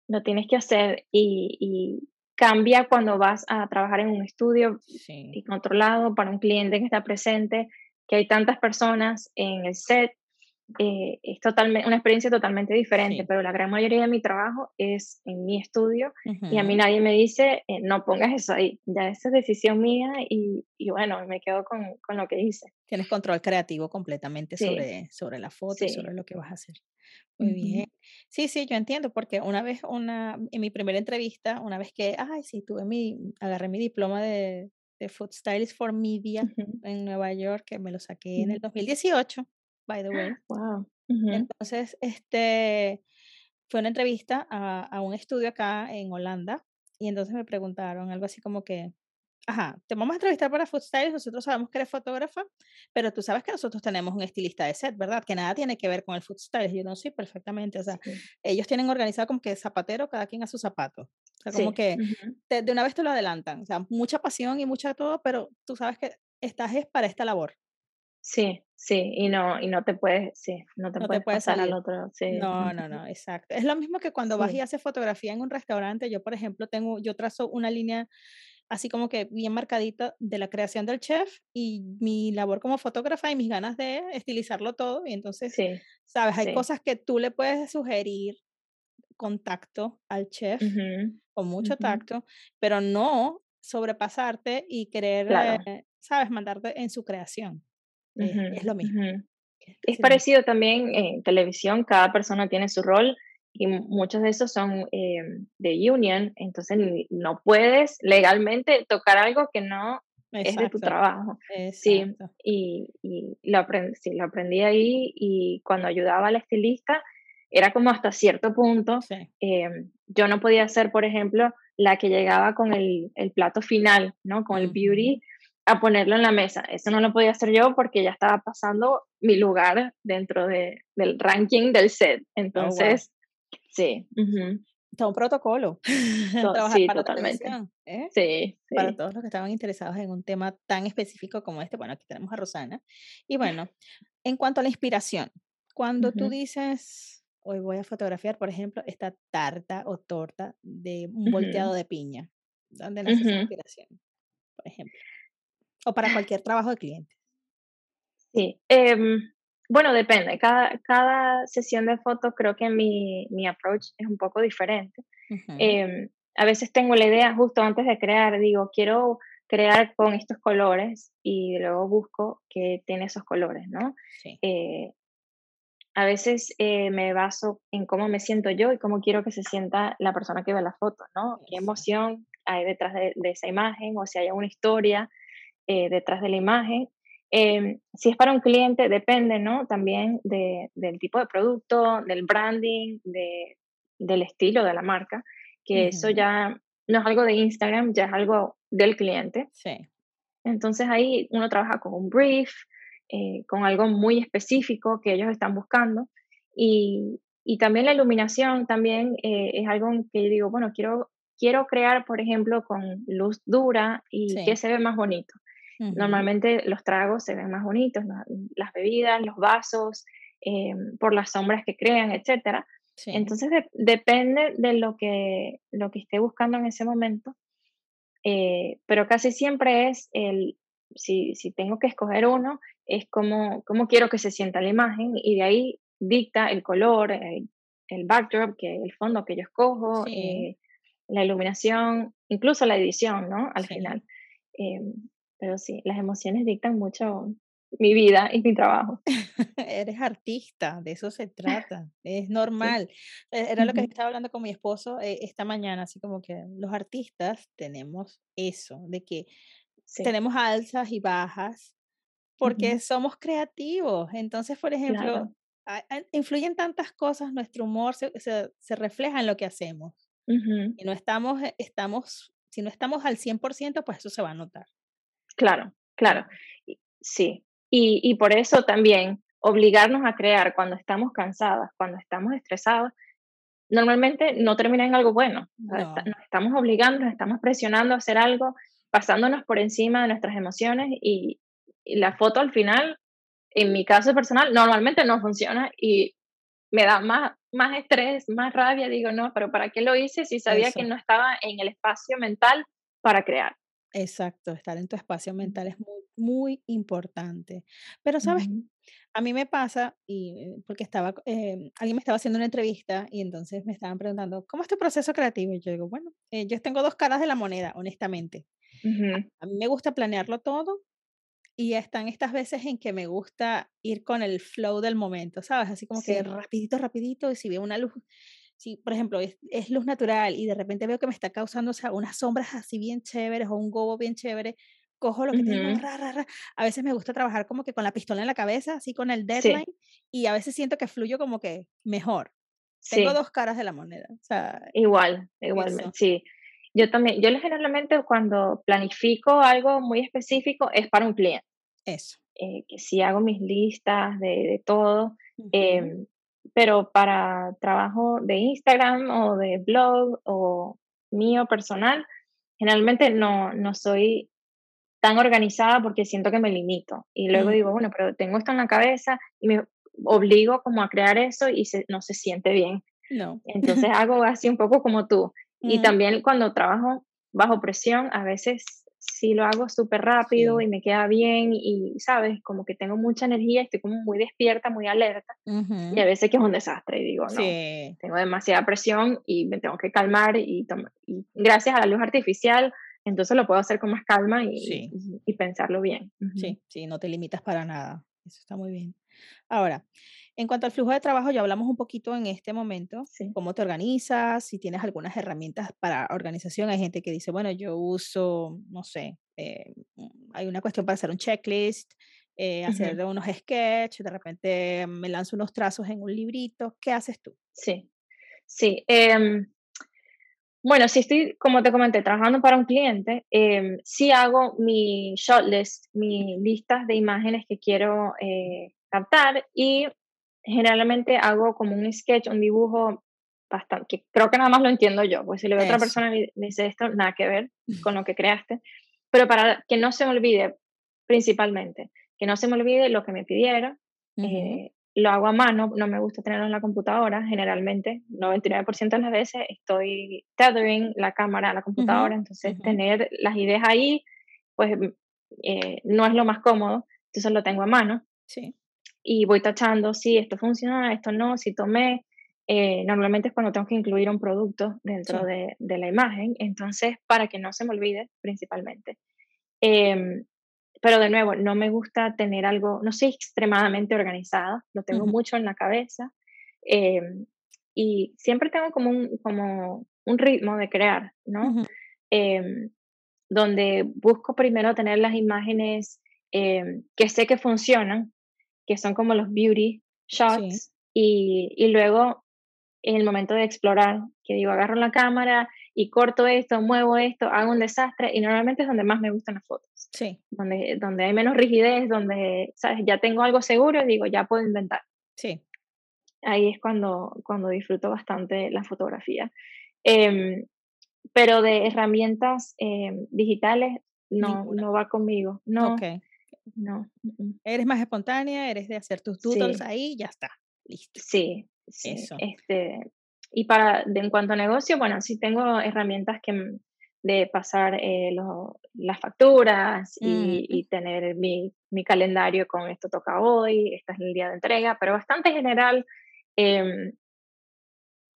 Lo tienes que hacer y, y cambia cuando vas a trabajar en un estudio y controlado para un cliente que está presente, que hay tantas personas en el set eh, es totalmente, una experiencia totalmente diferente, pero la gran mayoría de mi trabajo es en mi estudio y a mí nadie me dice, eh, no pongas eso ahí, ya esa es decisión mía y, y bueno, me quedo con, con, lo que hice. Tienes control creativo completamente sobre, sobre la foto y sobre lo que vas a hacer. Muy bien. Sí, sí, yo entiendo, porque una vez, una, en mi primera entrevista, una vez que, ay, sí, tuve mi, agarré mi diploma de, de Food Stylist for Media en Nueva York, que me lo saqué en el 2018 by the way. Wow. Entonces, este, fue una entrevista a, a, un estudio acá en Holanda y entonces me preguntaron algo así como que, ajá, te vamos a entrevistar para Food Stylist, nosotros sabemos que eres fotógrafa, pero tú sabes que nosotros tenemos un estilista de set, ¿verdad? Que nada tiene que ver con el Food Stylist. Yo no sé perfectamente, o sea, ellos tienen organizado como que zapatero, cada quien a su zapato. O sea, como que de una vez te lo adelantan, o sea, mucha pasión y mucha todo, pero tú sabes que estás es para esta labor. Sí, sí, y no, y no te puedes, sí, no te puedes, pasar al otro. Sí. No, no, no, exacto. Es lo mismo que cuando vas y haces fotografía en un restaurante. Yo, por ejemplo, tengo, yo trazo una línea así como que bien marcadita de la creación del chef y mi labor como fotógrafa y mis ganas de estilizarlo todo. Y entonces, sabes, hay cosas que tú le puedes sugerir contacto al chef, con mucho tacto, pero no sobrepasarte y querer, eh, sabes, mandarte en su creación es lo mismo. Es parecido también en televisión, cada persona tiene su rol y muchos de esos son eh, de union, entonces no puedes legalmente tocar algo que no es de tu trabajo. Sí, y, y lo, aprendí, sí, lo aprendí ahí y cuando ayudaba al estilista era como hasta cierto punto. Eh, yo no podía ser, por ejemplo, la que llegaba con el, el plato final, ¿no? Con el beauty a ponerlo en la mesa. Eso no lo podía hacer yo porque ya estaba pasando mi lugar dentro de, del ranking del set. Oh, entonces, sí. Todo un protocolo. sí, totalmente. ¿eh? sí, Para todos los que estaban interesados en un tema tan específico como este, bueno, aquí tenemos a Rosana. Y bueno, en cuanto a la inspiración, cuando tú dices, hoy voy a fotografiar, por ejemplo, esta tarta o torta de un volteado de piña, ¿dónde nace esa inspiración? Por ejemplo. O para cualquier trabajo de cliente. Sí. Em, bueno, depende. Cada, cada sesión de fotos creo que mi, mi approach es un poco diferente. Em, a veces tengo la idea justo antes de crear, digo, quiero crear con estos colores y luego busco que tiene esos colores, ¿no? Eh, a veces eh, me baso en cómo me siento yo y cómo quiero que se sienta la persona que ve la foto, ¿no? ¿Qué emoción hay detrás de, de esa imagen o si hay una historia eh, detrás de la imagen. Em, si es para un cliente, depende, ¿no? También del tipo de producto, del branding, de, del estilo de la marca, que eso ya no es algo de Instagram, ya es algo del cliente. Sí. Entonces ahí uno trabaja con un brief, eh, con algo muy específico que ellos están buscando. Y, y también la iluminación también eh, es algo que yo digo, bueno, quiero, quiero crear, por ejemplo, con luz dura y que se ve más bonito. Normalmente los tragos se ven más bonitos, las bebidas, los vasos, eh, por las sombras que crean, etc. Entonces depende de lo que, lo que esté buscando en ese momento, eh, pero casi siempre es el, si, si, tengo que escoger uno, es como, cómo quiero que se sienta la imagen y de ahí dicta el color, el, backdrop, que el fondo que yo escojo, eh, la iluminación, incluso la edición, ¿no? Al final. Pero sí, las emociones dictan mucho mi vida y mi trabajo. Eres artista, de eso se trata, es normal. E, era lo que estaba hablando con mi esposo eh, esta mañana, así como que los artistas tenemos eso, de que tenemos alzas y bajas porque somos creativos. Entonces, por ejemplo, influyen tantas cosas, nuestro humor se, se, refleja en lo que hacemos. Y no estamos, eh, estamos, si no estamos al 100%, pues eso se va a notar. Claro, claro. Sí. Y, y por eso también obligarnos a crear cuando estamos cansadas, cuando estamos estresados, normalmente no termina en algo bueno. Nos estamos obligando, nos estamos presionando a hacer algo, pasándonos por encima de nuestras emociones y, la foto al final, en mi caso personal, normalmente no funciona y me da más, más estrés, más rabia. Digo, no, pero ¿para qué lo hice si sabía que no estaba en el espacio mental para crear? Exacto, estar en tu espacio mental es muy, muy importante. Pero, ¿sabes? A mí me pasa, y eh, porque estaba, eh, alguien me estaba haciendo una entrevista y entonces me estaban preguntando, ¿cómo es tu proceso creativo? Y yo digo, bueno, eh, yo tengo dos caras de la moneda, honestamente. A mí me gusta planearlo todo y están estas veces en que me gusta ir con el flow del momento, ¿sabes? Así como que rapidito, rapidito, y si veo una luz, si, por ejemplo, es, luz natural y de repente veo que me está causando o sea, unas sombras así bien chéveres o un gobo bien chévere, cojo lo que tengo, a veces me gusta trabajar como que con la pistola en la cabeza, así con el deadline, y a veces siento que fluyo como que mejor. Tengo dos caras de la moneda. O sea, Igual, igualmente, sí. Yo también, yo generalmente cuando planifico algo muy específico es para un cliente. Eso. Eh, que si hago mis listas de, de todo, pero para trabajo de Instagram o de blog o mío personal, generalmente no, no soy tan organizada porque siento que me limito. Y luego digo, bueno, pero tengo esto en la cabeza y me obligo como a crear eso y no se siente bien. No. Entonces hago así un poco como tú. Y también cuando trabajo bajo presión, a veces si lo hago súper rápido y me queda bien y, ¿sabes? Como que tengo mucha energía, estoy como muy despierta, muy alerta. Y a veces que es un desastre y digo, no, tengo demasiada presión y me tengo que calmar y, y gracias a la luz artificial, entonces lo puedo hacer con más calma y, y, pensarlo bien. Sí, sí, no te limitas para nada. Eso está muy bien. Ahora, en cuanto al flujo de trabajo, ya hablamos un poquito en este momento, cómo te organizas, si tienes algunas herramientas para organización. Hay gente que dice, bueno, yo uso, no sé, eh, mm, hay una cuestión para hacer un checklist, eh, hacer unos sketches, de repente me lanzo unos trazos en un librito. ¿Qué haces tú? Sí, sí. Em, bueno, si estoy, como te comenté, trabajando para un cliente, eh, sí hago mi shortlist, mi listas de imágenes que quiero eh, captar y generalmente hago como un sketch, un dibujo bastante, que creo que nada más lo entiendo yo, pues si le veo a otra persona me dice esto, nada que ver con lo que creaste, pero para que no se me olvide principalmente, que no se me olvide lo que me pidieron, lo hago a mano, no me gusta tenerlo en la computadora, generalmente, 99% de las veces estoy tethering la cámara a la computadora, entonces tener las ideas ahí, pues mm, eh, no es lo más cómodo, entonces lo tengo a mano. Sí. Y voy tachando si esto funciona, esto no, si tomé. Eh, normalmente es cuando tengo que incluir un producto dentro de, de, la imagen, entonces para que no se me olvide principalmente. Eh, pero de nuevo, no me gusta tener algo, no soy extremadamente organizada, lo tengo mucho en la cabeza em, y siempre tengo como un, como un ritmo de crear, ¿no? Em, donde busco primero tener las imágenes em, que sé que funcionan, que son como los beauty shots, y, y luego en el momento de explorar, que digo, agarro la cámara y corto esto, muevo esto, hago un desastre y normalmente es donde más me gustan las fotos. Sí. Donde, donde hay menos rigidez, donde, ¿sabes? Ya tengo algo seguro y digo, ya puedo inventar. Sí. Ahí es cuando, cuando disfruto bastante la fotografía. Em, pero de herramientas em, digitales no, no va conmigo. No. Okay. No. Eres más espontánea, eres de hacer tus doodles ahí, ya está. Listo. Sí, sí. Eso. Este, y para, de, en cuanto a negocio, bueno, sí tengo herramientas que, de pasar eh, las facturas y, tener mi, mi, calendario con esto toca hoy, este es el día de entrega, pero bastante general, em,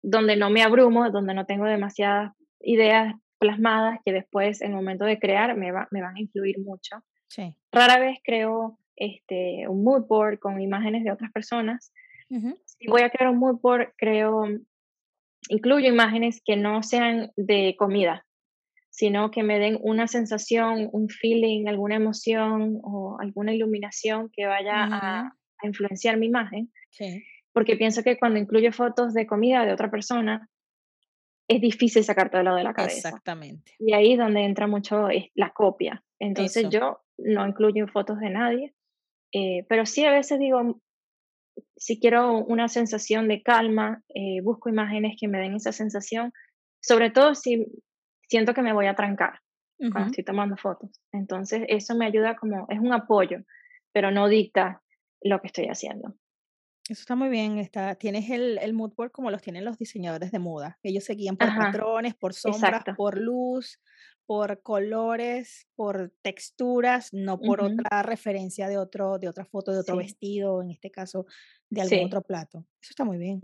donde no me abrumo, donde no tengo demasiadas ideas plasmadas que después en el momento de crear me, me van a influir mucho. Sí. Rara vez creo este, un mood board con imágenes de otras personas. Voy a crear un mood board, creo, incluyo imágenes que no sean de comida, sino que me den una sensación, un feeling, alguna emoción o alguna iluminación que vaya a, influenciar mi imagen. Porque pienso que cuando incluyo fotos de comida de otra persona, es difícil sacarte de lado de la cabeza. Exactamente. Y ahí es donde entra mucho la copia. Entonces yo no incluyo fotos de nadie, eh, pero sí a veces digo, si quiero una sensación de calma, eh, busco imágenes que me den esa sensación, sobre todo si siento que me voy a trancar cuando estoy tomando fotos. Entonces, eso me ayuda como, es un apoyo, pero no dicta lo que estoy haciendo. Eso está muy bien. Está, tienes el, el mood board como los tienen los diseñadores de moda. Ellos se guían por patrones, por sombras, por luz, por colores, por texturas, no por otra referencia de otro, de otra foto, de otro vestido, en este caso, de algún otro plato. Eso está muy bien.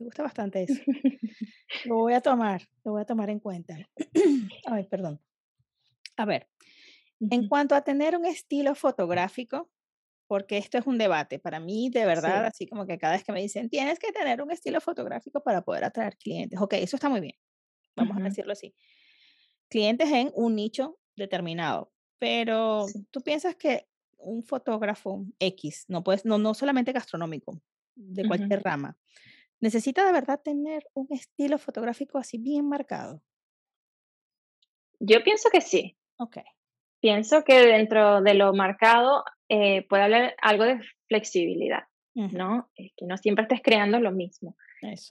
Me gusta bastante eso. lo voy a tomar, lo voy a tomar en cuenta. Ay, perdón. A ver, en cuanto a tener un estilo fotográfico, porque esto es un debate, para mí de verdad, así como que cada vez que me dicen, tienes que tener un estilo fotográfico para poder atraer clientes. Ok, eso está muy bien, vamos a decirlo así. Clientes en un nicho determinado, pero tú piensas que un fotógrafo X, no, puedes, no, no solamente gastronómico, de cualquier rama, ¿Necesita de verdad tener un estilo fotográfico así bien marcado? Yo pienso que sí. Ok. Pienso que dentro de lo marcado eh, puede haber algo de flexibilidad, ¿no? que no siempre estés creando lo mismo.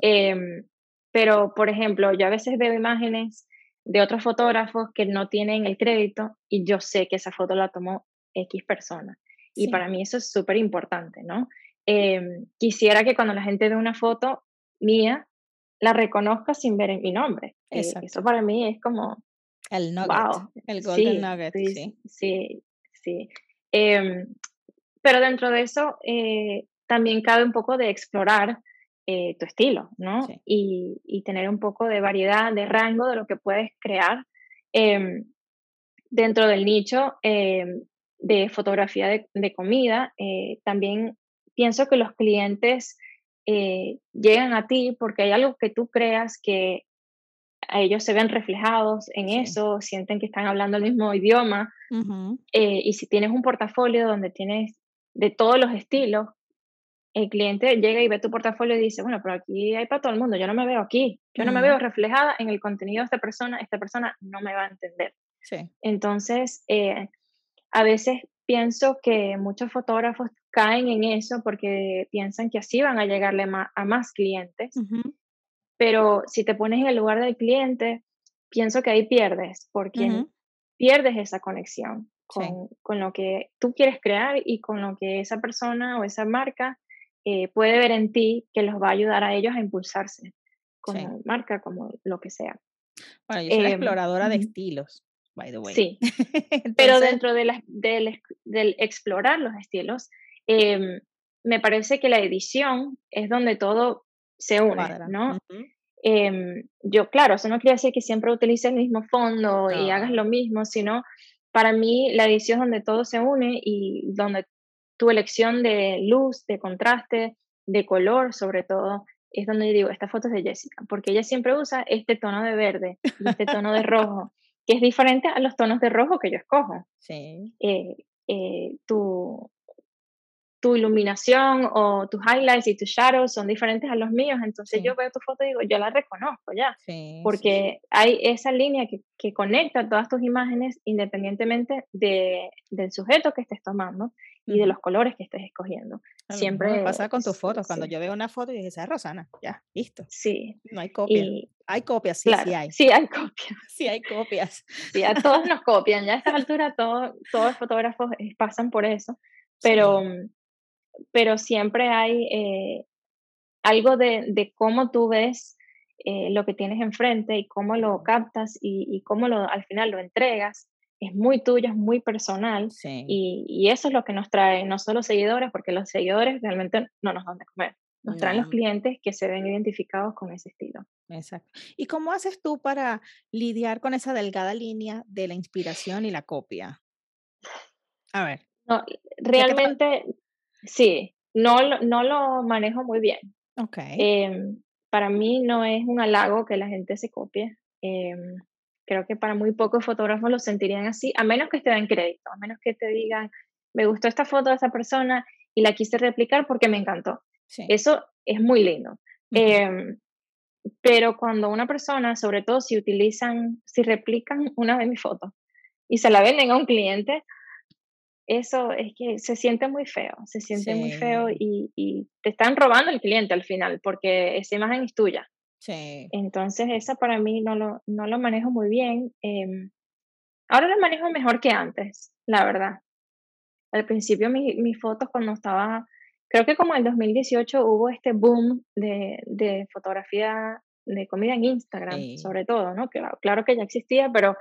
Em, pero, por ejemplo, yo a veces veo imágenes de otros fotógrafos que no tienen el crédito y yo sé que esa foto la tomó X persona. Y para mí eso es súper importante, ¿no? Em, quisiera que cuando la gente ve una foto mía, la reconozca sin ver mi nombre. Eh, eso para mí es como... El nugget, el golden nugget, sí. Sí, sí. Em, pero dentro de eso eh, también cabe un poco de explorar eh, tu estilo, ¿no? Y, y, tener un poco de variedad, de rango de lo que puedes crear. Em, dentro del nicho, de fotografía de, comida, eh, también pienso que los clientes llegan a ti porque hay algo que tú creas que ellos se ven reflejados en eso, sienten que están hablando el mismo idioma. Eh, y si tienes un portafolio donde tienes de todos los estilos, el cliente llega y ve tu portafolio y dice, bueno, pero aquí hay para todo el mundo, yo no me veo aquí, yo no me veo reflejada en el contenido de esta persona, esta persona no me va a entender. Entonces, eh, a veces pienso que muchos fotógrafos caen en eso porque piensan que así van a llegarle a más clientes, pero si te pones en el lugar del cliente, pienso que ahí pierdes, porque pierdes esa conexión con, con, lo que tú quieres crear y con lo que esa persona o esa marca eh, puede ver en ti que los va a ayudar a ellos a impulsarse como marca, como lo que sea. Bueno, yo soy la em, exploradora de estilos, by the way. Sí, pero dentro de la, del, del, explorar los estilos, em, me parece que la edición es donde todo se une, ¿no? Em, yo, claro, eso no quiere decir que siempre utilices el mismo fondo y hagas lo mismo, sino para mí la edición es donde todo se une y donde tu elección de luz, de contraste, de color sobre todo, es donde yo digo, esta foto es de Jessica, porque ella siempre usa este tono de verde este tono de rojo, que es diferente a los tonos de rojo que yo escojo. Sí. Eh, eh, tu, tu iluminación o tus highlights y tus shadows son diferentes a los míos, entonces yo veo tu foto y digo, yo la reconozco ya, porque hay esa línea que, que, conecta todas tus imágenes independientemente de, del sujeto que estés tomando y de los colores que estés escogiendo. Siempre me pasa con tus fotos, cuando yo veo una foto y digo, esa es Rosana, ya, listo. Sí. No hay copia. hay copias, sí, sí hay. Sí hay copias. Sí hay copias. Sí, a todos nos copian, ya a esta altura todos los fotógrafos eh, pasan por eso, pero pero siempre hay eh, algo de, cómo tú ves eh, lo que tienes enfrente y cómo lo captas y, cómo lo, al final lo entregas. Es muy tuyo, es muy personal y, eso es lo que nos trae no solo seguidores, porque los seguidores realmente no nos dan de comer, nos traen los clientes que se ven identificados con ese estilo. Exacto. ¿Y cómo haces tú para lidiar con esa delgada línea de la inspiración y la copia? A ver. No, realmente Sí, no, no lo manejo muy bien. Ok. Em, para mí no es un halago que la gente se copie. Em, creo que para muy pocos fotógrafos lo sentirían así, a menos que te den crédito, a menos que te digan, me gustó esta foto de esa persona y la quise replicar porque me encantó. Eso es muy lindo. Em, pero cuando una persona, sobre todo si utilizan, si replican una de mis fotos y se la venden a un cliente, eso es que se siente muy feo, se siente muy feo y, y, te están robando el cliente al final porque esa imagen es tuya. Sí. Entonces, esa para mí no lo, no lo manejo muy bien. Em, ahora lo manejo mejor que antes, la verdad. Al principio mis fotos cuando estaba, creo que como en 2018 hubo este boom de, de fotografía de comida en Instagram, sobre todo, ¿no? Claro, claro que ya existía, pero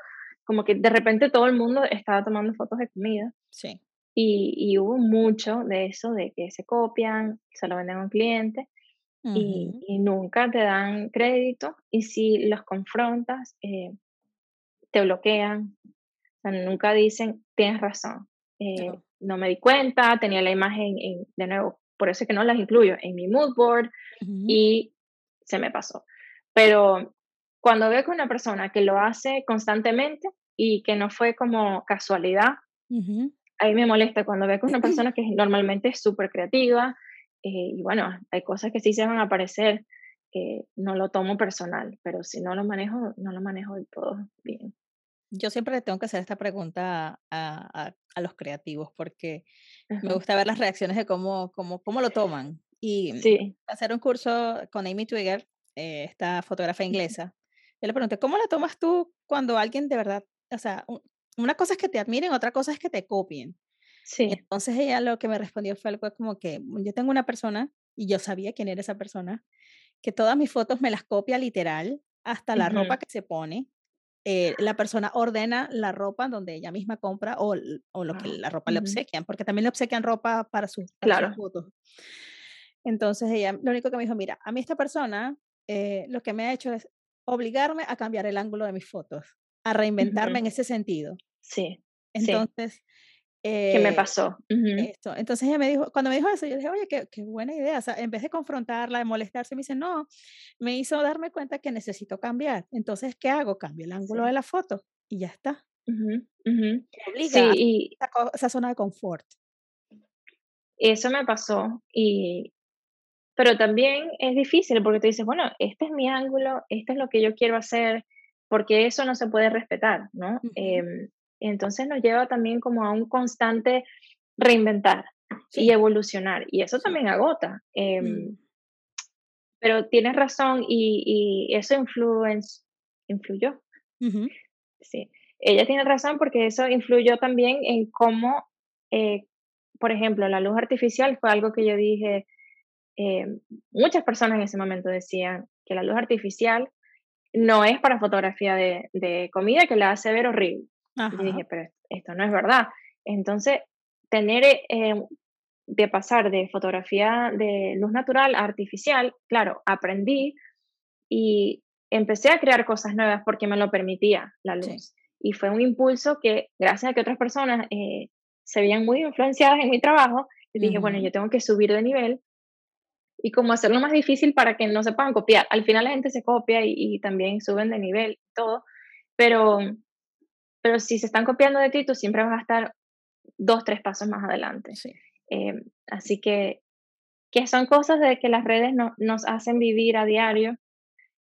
como que de repente todo el mundo estaba tomando fotos de comida. Sí. Y, y hubo mucho de eso, de que se copian, se lo venden a un cliente y, y, nunca te dan crédito. Y si los confrontas, eh, te bloquean. O sea, nunca dicen, tienes razón. Eh, no. me di cuenta, tenía la imagen, en, de nuevo, por eso es que no las incluyo en mi mood board y se me pasó. Pero cuando veo que una persona que lo hace constantemente y que no fue como casualidad, ahí me molesta cuando veo que una persona que normalmente es súper creativa eh, y bueno, hay cosas que sí se van a aparecer, que no lo tomo personal, pero si no lo manejo, no lo manejo del todo bien. Yo siempre le tengo que hacer esta pregunta a, a, los creativos porque me gusta ver las reacciones de cómo, cómo, cómo lo toman. Y sí. hacer un curso con Amy Twigger, eh, esta fotógrafa inglesa, yo le pregunté, ¿cómo la tomas tú cuando alguien de verdad, o sea, una cosa es que te admiren, otra cosa es que te copien? Sí. entonces ella lo que me respondió fue algo como que mm, yo tengo una persona, y yo sabía quién era esa persona, que todas mis fotos me las copia literal, hasta la ropa que se pone. Eh, la persona ordena la ropa donde ella misma compra o, o lo que ah, la ropa le obsequian, porque también le obsequian ropa para, sus, claro. fotos. Entonces ella, lo único que me dijo, mira, a mí esta persona eh, lo que me ha hecho es obligarme a cambiar el ángulo de mis fotos, a reinventarme en ese sentido. Sí. Entonces, ¿Qué me pasó? esto. Entonces ella me dijo, cuando me dijo eso, yo dije, oye, qué, qué, buena idea. O sea, en vez de confrontarla, de molestarse, me dice, no, me hizo darme cuenta que necesito cambiar. Entonces, ¿qué hago? Cambio el ángulo de la foto y ya está. sí, y esa zona de confort. Eso me pasó y, pero también es difícil porque tú dices, bueno, este es mi ángulo, este es lo que yo quiero hacer, porque eso no se puede respetar, ¿no? Em, entonces nos lleva también como a un constante reinventar y evolucionar, y eso también agota. Em, mm. Pero tienes razón y, eso influence, influyó. Sí, ella tiene razón porque eso influyó también en cómo, eh, por ejemplo, la luz artificial fue algo que yo dije, eh, muchas personas en ese momento decían que la luz artificial no es para fotografía de, comida que la hace ver horrible. Y dije, pero esto no es verdad. Entonces, tener eh, de pasar de fotografía de luz natural a artificial, claro, aprendí y empecé a crear cosas nuevas porque me lo permitía la luz. Y fue un impulso que, gracias a que otras personas eh, se veían muy influenciadas en mi trabajo, dije, bueno, yo tengo que subir de nivel y como hacerlo más difícil para que no se puedan copiar. Al final la gente se copia y, también suben de nivel y todo, pero, pero si se están copiando de ti, tú siempre vas a estar dos, tres pasos más adelante. Eh, así que, que son cosas de que las redes no, nos hacen vivir a diario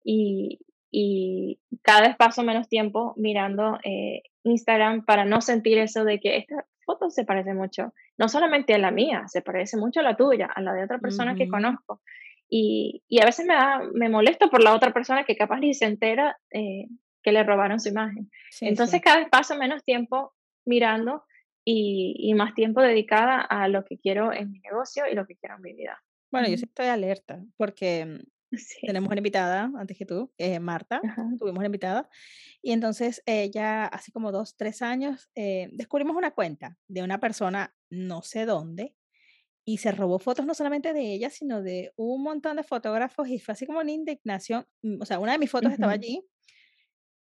y, y cada vez paso menos tiempo mirando eh, Instagram para no sentir eso de que esta foto se parece mucho no solamente a la mía, se parece mucho a la tuya, a la de otra persona que conozco. Y, y, a veces me, da, me molesta por la otra persona que capaz ni se entera eh, que le robaron su imagen. Entonces cada vez paso menos tiempo mirando y, y, más tiempo dedicada a lo que quiero en mi negocio y lo que quiero en mi vida. Bueno, yo sí estoy alerta porque mm, tenemos una invitada antes que tú, eh, Marta, tuvimos una invitada, y entonces ella, hace como dos, tres años, eh, descubrimos una cuenta de una persona no sé dónde, y se robó fotos no solamente de ella, sino de un montón de fotógrafos, y fue así como una indignación, mm, o sea, una de mis fotos estaba allí,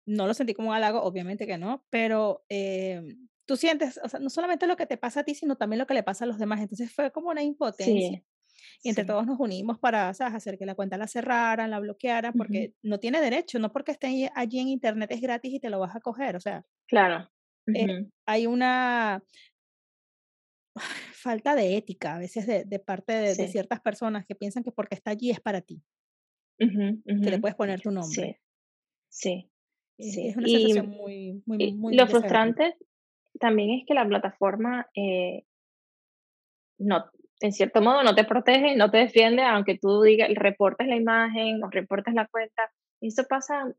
no lo sentí como un halago, obviamente que no, pero eh, tú sientes, o sea, no solamente lo que te pasa a ti, sino también lo que le pasa a los demás, entonces fue como una impotencia. Y entre todos nos unimos para hacer que la cuenta la cerraran, la bloquearan, porque no tiene derecho, no porque esté allí en internet es gratis y te lo vas a coger, o sea. Claro. Eh, hay una falta de ética a veces de, parte de, ciertas personas que piensan que porque está allí es para ti. Que le puedes poner tu nombre. Sí. sí. Es, una sensación muy, muy, muy. Lo frustrante también es que la plataforma eh, no, en cierto modo no te protege, no te defiende, aunque tú digas, reportes la imagen o reportes la cuenta. Y eso pasa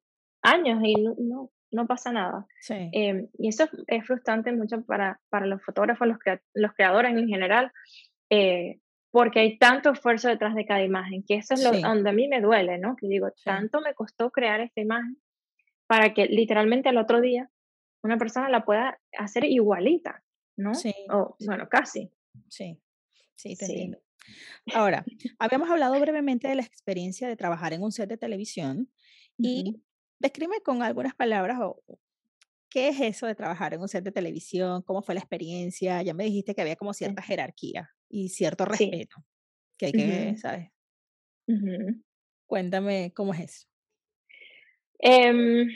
años y no, no, pasa nada. Em, y eso es frustrante mucho para, para los fotógrafos, los, los creadores en general, eh, porque hay tanto esfuerzo detrás de cada imagen, que eso es lo donde a mí me duele, ¿no? Que digo, tanto me costó crear esta imagen para que literalmente al otro día una persona la pueda hacer igualita, ¿no? Sí. O, bueno, casi. Sí. Sí, te entiendo. Ahora, habíamos hablado brevemente de la experiencia de trabajar en un set de televisión y describe con algunas palabras qué es eso de trabajar en un set de televisión, cómo fue la experiencia. Ya me dijiste que había como cierta jerarquía y cierto respeto que hay que, ¿sabes? Cuéntame cómo es eso. Em,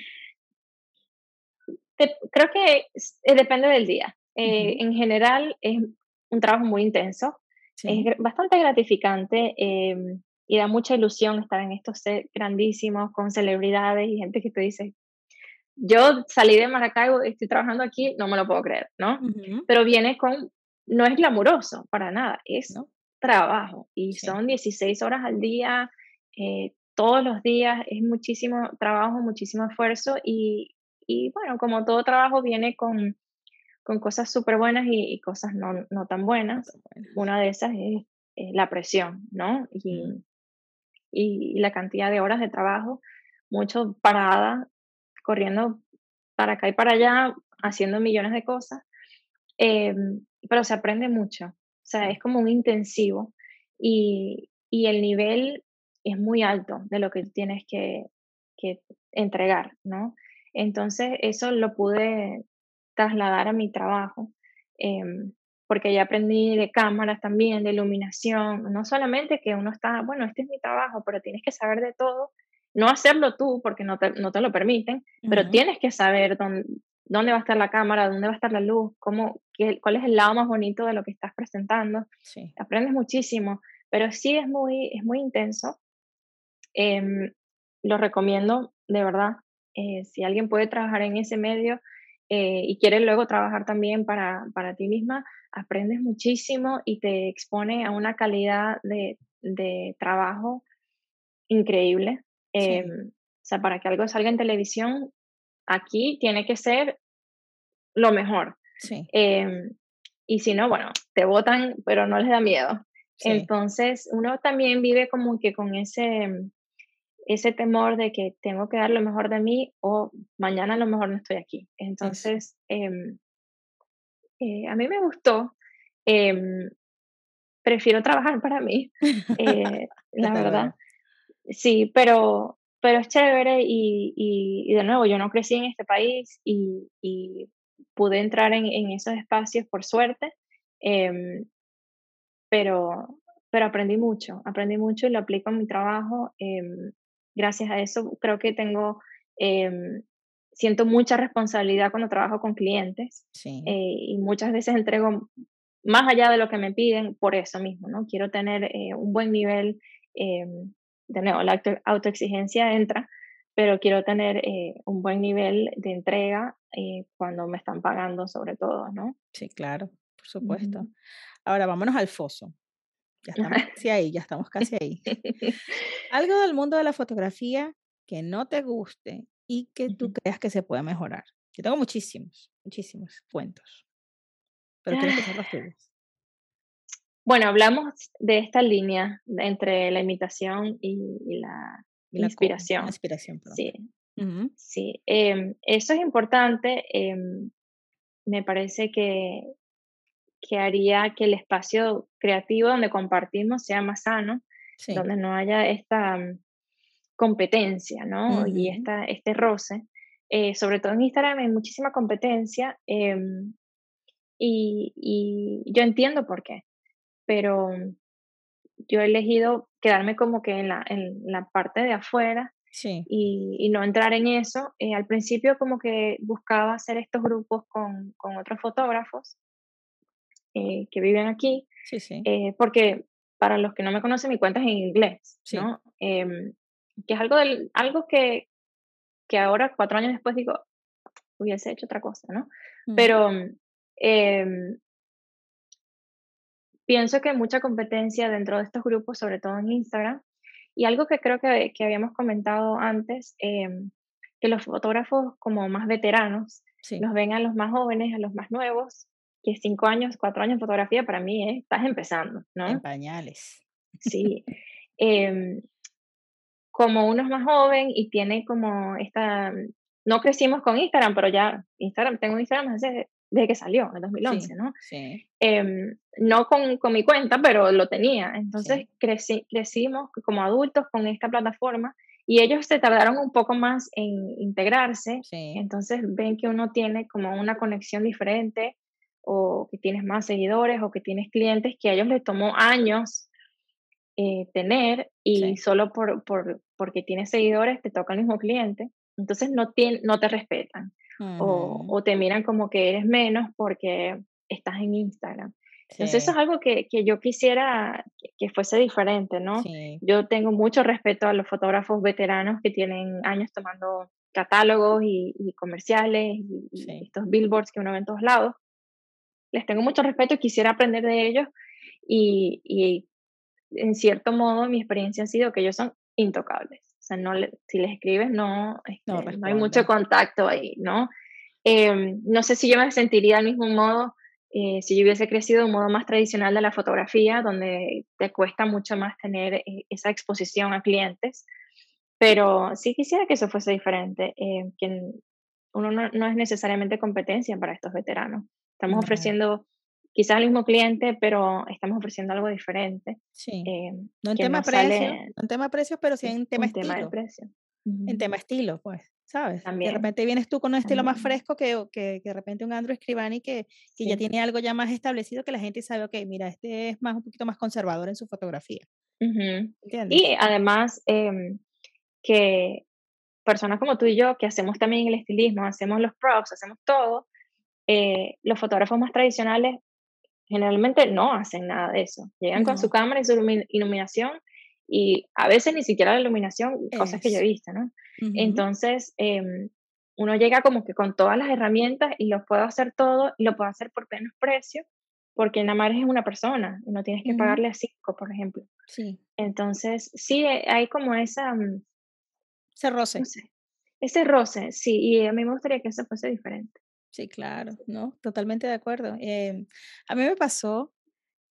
creo que eh, depende del día. Eh, en general es un trabajo muy intenso. Es bastante gratificante em, y da mucha ilusión estar en estos sets grandísimos con celebridades y gente que te dice, yo salí de Maracaibo, estoy trabajando aquí, no me lo puedo creer, ¿no? Pero viene con, no es glamuroso para nada, es trabajo y son 16 horas al día, eh, todos los días, es muchísimo trabajo, muchísimo esfuerzo y, y bueno, como todo trabajo viene con con cosas súper buenas y, cosas no, no, tan buenas. Una de esas es, la presión, ¿no? Y, y, la cantidad de horas de trabajo, mucho parada, corriendo para acá y para allá, haciendo millones de cosas. Em, pero se aprende mucho, o sea, es como un intensivo y, y el nivel es muy alto de lo que tienes que, que entregar, ¿no? Entonces, eso lo pude trasladar a mi trabajo. em, porque ya aprendí de cámaras también, de iluminación, no solamente que uno está, bueno, este es mi trabajo, pero tienes que saber de todo, no hacerlo tú porque no te, no te lo permiten, pero tienes que saber dónde, dónde va a estar la cámara, dónde va a estar la luz, cómo, qué, cuál es el lado más bonito de lo que estás presentando. Sí. Aprendes muchísimo, pero sí es muy, es muy intenso. Em, lo recomiendo, de verdad. Eh, si alguien puede trabajar en ese medio eh, y quiere luego trabajar también para, para, ti misma, aprendes muchísimo y te expone a una calidad de, de trabajo increíble. Em, o sea, para que algo salga en televisión, aquí tiene que ser lo mejor. Sí. Em, y si no, bueno, te votan, pero no les da miedo. Entonces, uno también vive como que con ese, ese temor de que tengo que dar lo mejor de mí o mañana a lo mejor no estoy aquí. Entonces, em, eh, a mí me gustó. Em, prefiero trabajar para mí, eh, la verdad. Sí, pero, pero es chévere y, y, de nuevo, yo no crecí en este país y, y pude entrar en, en, esos espacios por suerte, em, pero, pero aprendí mucho, aprendí mucho y lo aplico en mi trabajo. Gracias a eso creo que tengo, em, siento mucha responsabilidad cuando trabajo con clientes sí. Eh, y muchas veces entrego más allá de lo que me piden por eso mismo, ¿no? Quiero tener eh, un buen nivel de nuevo, la autoexigencia entra, pero quiero tener eh, un buen nivel de entrega eh, cuando me están pagando sobre todo, ¿no? Sí, claro, por supuesto. Ahora vámonos al foso. Ya estamos casi ahí, ya estamos casi ahí. Algo del mundo de la fotografía que no te guste y que tú creas que se puede mejorar. Yo tengo muchísimos, muchísimos cuentos, pero quiero escuchar los tuyos. Bueno, hablamos de esta línea entre la imitación y, la, inspiración. inspiración sí, sí. Em, eso es importante. Em, me parece que, que haría que el espacio creativo donde compartimos sea más sano, donde no haya esta mm, competencia, ¿no? Y esta, este roce. Eh, sobre todo en Instagram hay muchísima competencia em, y, y, yo entiendo por qué pero yo he elegido quedarme como que en la, en la parte de afuera y, y, no entrar en eso. Eh, al principio como que buscaba hacer estos grupos con, con otros fotógrafos eh, que viven aquí, eh, porque para los que no me conocen mi cuenta es en inglés, ¿no? Em, que es algo, del, algo que, que ahora, cuatro años después, digo, hubiese hecho otra cosa, ¿no? Mm. Pero em, pienso que hay mucha competencia dentro de estos grupos, sobre todo en Instagram. Y algo que creo que, que habíamos comentado antes, em, que los fotógrafos como más veteranos nos ven a los más jóvenes, a los más nuevos, que cinco años, cuatro años de fotografía para mí ¿eh? estás empezando, ¿no? En pañales. Sí. Em, como uno es más joven y tiene como esta, no crecimos con Instagram, pero ya Instagram, tengo Instagram hace desde que salió, en 2011, ¿no? Sí. Em, no con, con, mi cuenta, pero lo tenía. Entonces crecí, crecimos como adultos con esta plataforma y ellos se tardaron un poco más en integrarse. Entonces ven que uno tiene como una conexión diferente o que tienes más seguidores o que tienes clientes que a ellos les tomó años eh, tener y solo por, por, porque tienes seguidores te toca el mismo cliente. Entonces no, no te respetan o, te miran como que eres menos porque estás en Instagram. Entonces eso es algo que, que yo quisiera que, fuese diferente, ¿no? Yo tengo mucho respeto a los fotógrafos veteranos que tienen años tomando catálogos y, comerciales y, estos billboards que uno ve en todos lados. Les tengo mucho respeto y quisiera aprender de ellos y, y en cierto modo mi experiencia ha sido que ellos son intocables. O sea, no si les escribes, no, no, este, hay mucho contacto ahí, ¿no? Em, no sé si yo me sentiría del mismo modo eh, si yo hubiese crecido de un modo más tradicional de la fotografía, donde te cuesta mucho más tener eh, esa exposición a clientes. Pero sí quisiera que eso fuese diferente, eh, que uno no, no, es necesariamente competencia para estos veteranos. Estamos ofreciendo quizás el mismo cliente, pero estamos ofreciendo algo diferente. Sí. Eh, no en tema precio, en tema precios, pero sí en tema estilo. Tema de precio. En tema estilo, pues. ¿sabes? De repente vienes tú con un estilo más fresco que, que, de repente un Andrew Scribani que, que ya tiene algo ya más establecido que la gente sabe, ok, mira, este es más un poquito más conservador en su fotografía. Y además em, que personas como tú y yo, que hacemos también el estilismo, hacemos los props, hacemos todo, eh, los fotógrafos más tradicionales generalmente no hacen nada de eso. Llegan con su cámara y su iluminación y a veces ni siquiera la iluminación, cosas que yo he visto, ¿no? Entonces, em, uno llega como que con todas las herramientas y lo puedo hacer todo y lo puedo hacer por menos precio, porque nada más es una persona y no tienes que pagarle a cinco, por ejemplo. Sí. Entonces, sí, eh, hay como esa... Mm, ese roce. ese roce, sí, y a mí me gustaría que eso fuese diferente. Sí, claro, ¿no? Totalmente de acuerdo. Em, a mí me pasó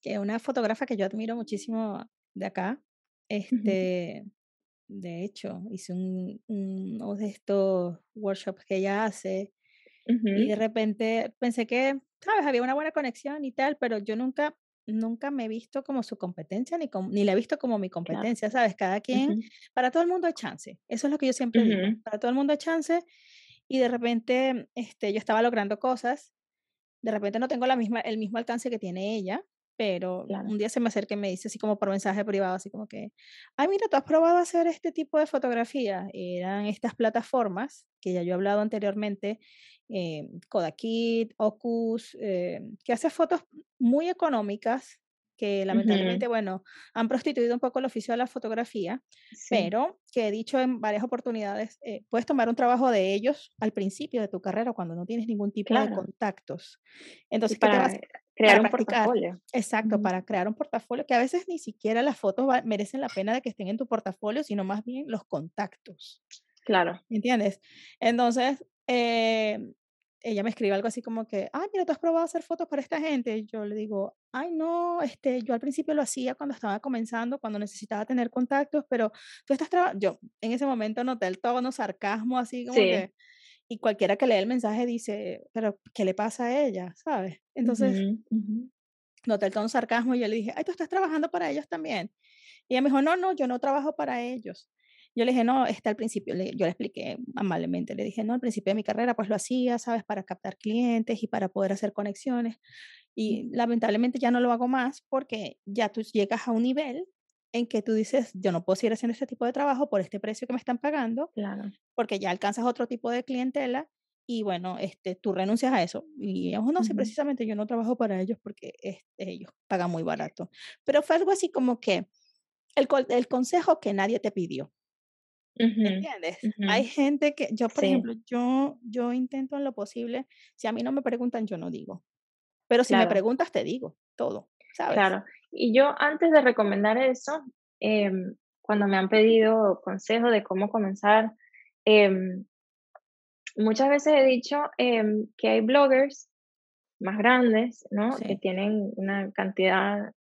que una fotógrafa que yo admiro muchísimo de acá, este, de hecho, hice un, uno de estos workshops que ella hace y de repente pensé que, sabes, había una buena conexión y tal, pero yo nunca, nunca me he visto como su competencia ni, ni la he visto como mi competencia, ¿sabes? Cada quien, para todo el mundo hay chance. Eso es lo que yo siempre digo. Para todo el mundo hay chance y de repente este, yo estaba logrando cosas, de repente no tengo la misma, el mismo alcance que tiene ella, pero un día se me acerca y me dice así como por mensaje privado, así como que, ay, mira, tú has probado hacer este tipo de fotografía. Eran estas plataformas que ya yo he hablado anteriormente, eh, Kodakit, Ocus, eh, que hace fotos muy económicas que lamentablemente, bueno, han prostituido un poco el oficio de la fotografía, pero que he dicho en varias oportunidades, eh, puedes tomar un trabajo de ellos al principio de tu carrera cuando no tienes ningún tipo de contactos. Entonces, para crear un portafolio. Exacto, para crear un portafolio, que a veces ni siquiera las fotos merecen la pena de que estén en tu portafolio, sino más bien los contactos. Claro. ¿Entiendes? Entonces, eh, ella me escribe algo así como que, ay, mira, tú has probado hacer fotos para esta gente. Y yo le digo, ay, no, este, yo al principio lo hacía cuando estaba comenzando, cuando necesitaba tener contactos, pero tú estás trabajando, yo en ese momento noté el tono sarcasmo así como que, y cualquiera que lee el mensaje dice, pero ¿qué le pasa a ella? ¿Sabes? Entonces, noté el tono sarcasmo y yo le dije, ay, tú estás trabajando para ellos también. Y ella me dijo, no, no, yo no trabajo para ellos. Yo le dije, no, está al principio, yo le expliqué amablemente, le dije, no, al principio de mi carrera pues lo hacía, ¿sabes? Para captar clientes y para poder hacer conexiones. Y lamentablemente ya no lo hago más porque ya tú llegas a un nivel en que tú dices, yo no puedo seguir haciendo este tipo de trabajo por este precio que me están pagando, claro. porque ya alcanzas otro tipo de clientela y bueno, este, tú renuncias a eso. Y no sé, precisamente yo no trabajo para ellos porque este, ellos pagan muy barato. Pero fue algo así como que el, el consejo que nadie te pidió. ¿Entiendes? Hay gente que, yo por ejemplo, yo, yo intento en lo posible, si a mí no me preguntan, yo no digo. Pero si me preguntas, te digo todo, ¿sabes? Claro. Y yo antes de recomendar eso, em, cuando me han pedido consejo de cómo comenzar, em, muchas veces he dicho em, que hay bloggers más grandes, ¿no? Que tienen una cantidad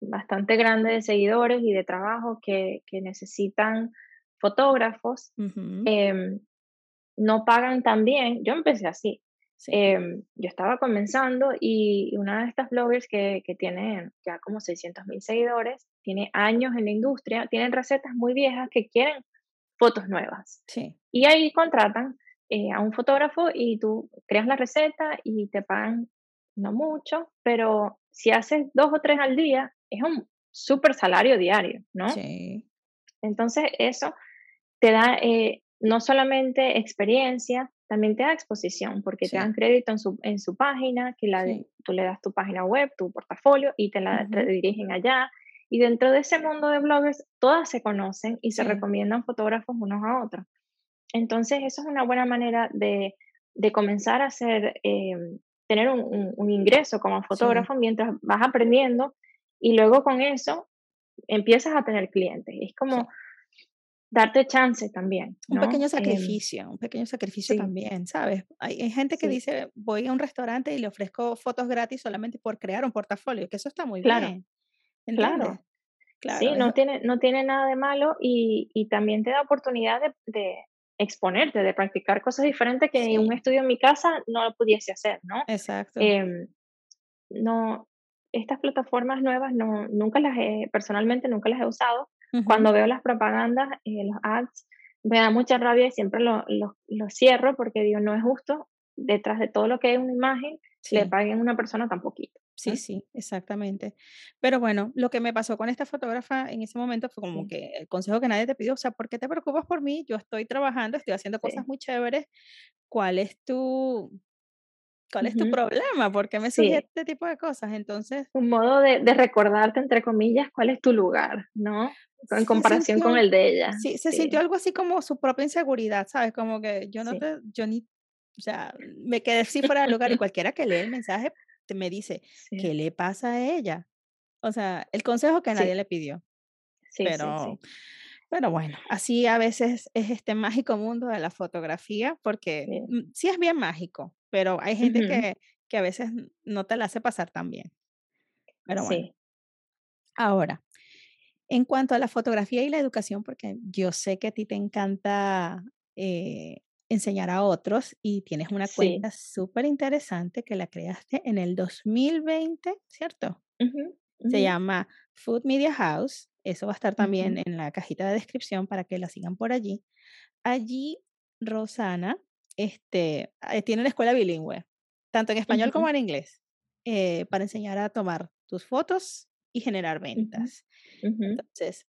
bastante grande de seguidores y de trabajo que, que necesitan fotógrafos, em, no pagan tan bien. Yo empecé así. Em, yo estaba comenzando y una de estas bloggers que, que tiene ya como 600 mil seguidores, tiene años en la industria, tienen recetas muy viejas que quieren fotos nuevas. Sí. Y ahí contratan eh, a un fotógrafo y tú creas la receta y te pagan no mucho, pero si haces dos o tres al día, es un súper salario diario, ¿no? Sí. Entonces, eso te da eh, no solamente experiencia, también te da exposición, porque te dan crédito en su, en su página, que la tú le das tu página web, tu portafolio y te la dirigen allá. Y dentro de ese mundo de bloggers, todas se conocen y se recomiendan fotógrafos unos a otros. Entonces, eso es una buena manera de, de comenzar a hacer, eh, tener un, un, ingreso como fotógrafo mientras vas aprendiendo y luego con eso empiezas a tener clientes. Es como darte chance también. Un pequeño em, sacrificio, un pequeño sacrificio también, ¿sabes? Hay, gente que dice, voy a un restaurante y le ofrezco fotos gratis solamente por crear un portafolio, que eso está muy bien. Claro. Claro. Sí, no tiene, no tiene nada de malo y, y también te da oportunidad de, de, exponerte, de practicar cosas diferentes que en un estudio en mi casa no lo pudiese hacer, ¿no? Exacto. Em, no, estas plataformas nuevas no, nunca las he, personalmente nunca las he usado, cuando veo las propagandas, eh, los ads me da mucha rabia y siempre lo, lo, cierro porque digo, no es justo, detrás de todo lo que hay una imagen, le paguen a una persona tan poquito. Sí, sí, exactamente. Pero bueno, lo que me pasó con esta fotógrafa en ese momento fue como que el consejo que nadie te pidió, o sea, ¿por qué te preocupas por mí? Yo estoy trabajando, estoy haciendo cosas muy chéveres. ¿Cuál es tu, cuál es tu problema? ¿Por qué me sí. este tipo de cosas? Entonces... Un modo de, de, recordarte, entre comillas, cuál es tu lugar, ¿no? En comparación con el de ella. Sí, se sintió algo así como su propia inseguridad, ¿sabes? Como que yo no te, yo ni, o sea, me quedé así fuera del lugar y cualquiera que lee el mensaje me dice, ¿qué le pasa a ella? O sea, el consejo que nadie le pidió. Sí, pero, pero bueno, así a veces es este mágico mundo de la fotografía, porque mm, sí, es bien mágico, pero hay gente que, que a veces no te la hace pasar tan bien. Pero bueno. Ahora, en cuanto a la fotografía y la educación, porque yo sé que a ti te encanta eh, enseñar a otros y tienes una cuenta súper interesante que la creaste en el 2020, ¿cierto? Se llama Food Media House. Eso va a estar también en la cajita de descripción para que la sigan por allí. Allí, Rosana, este, eh, tiene una escuela bilingüe, tanto en español como en inglés, eh, para enseñar a tomar tus fotos y generar ventas. Entonces,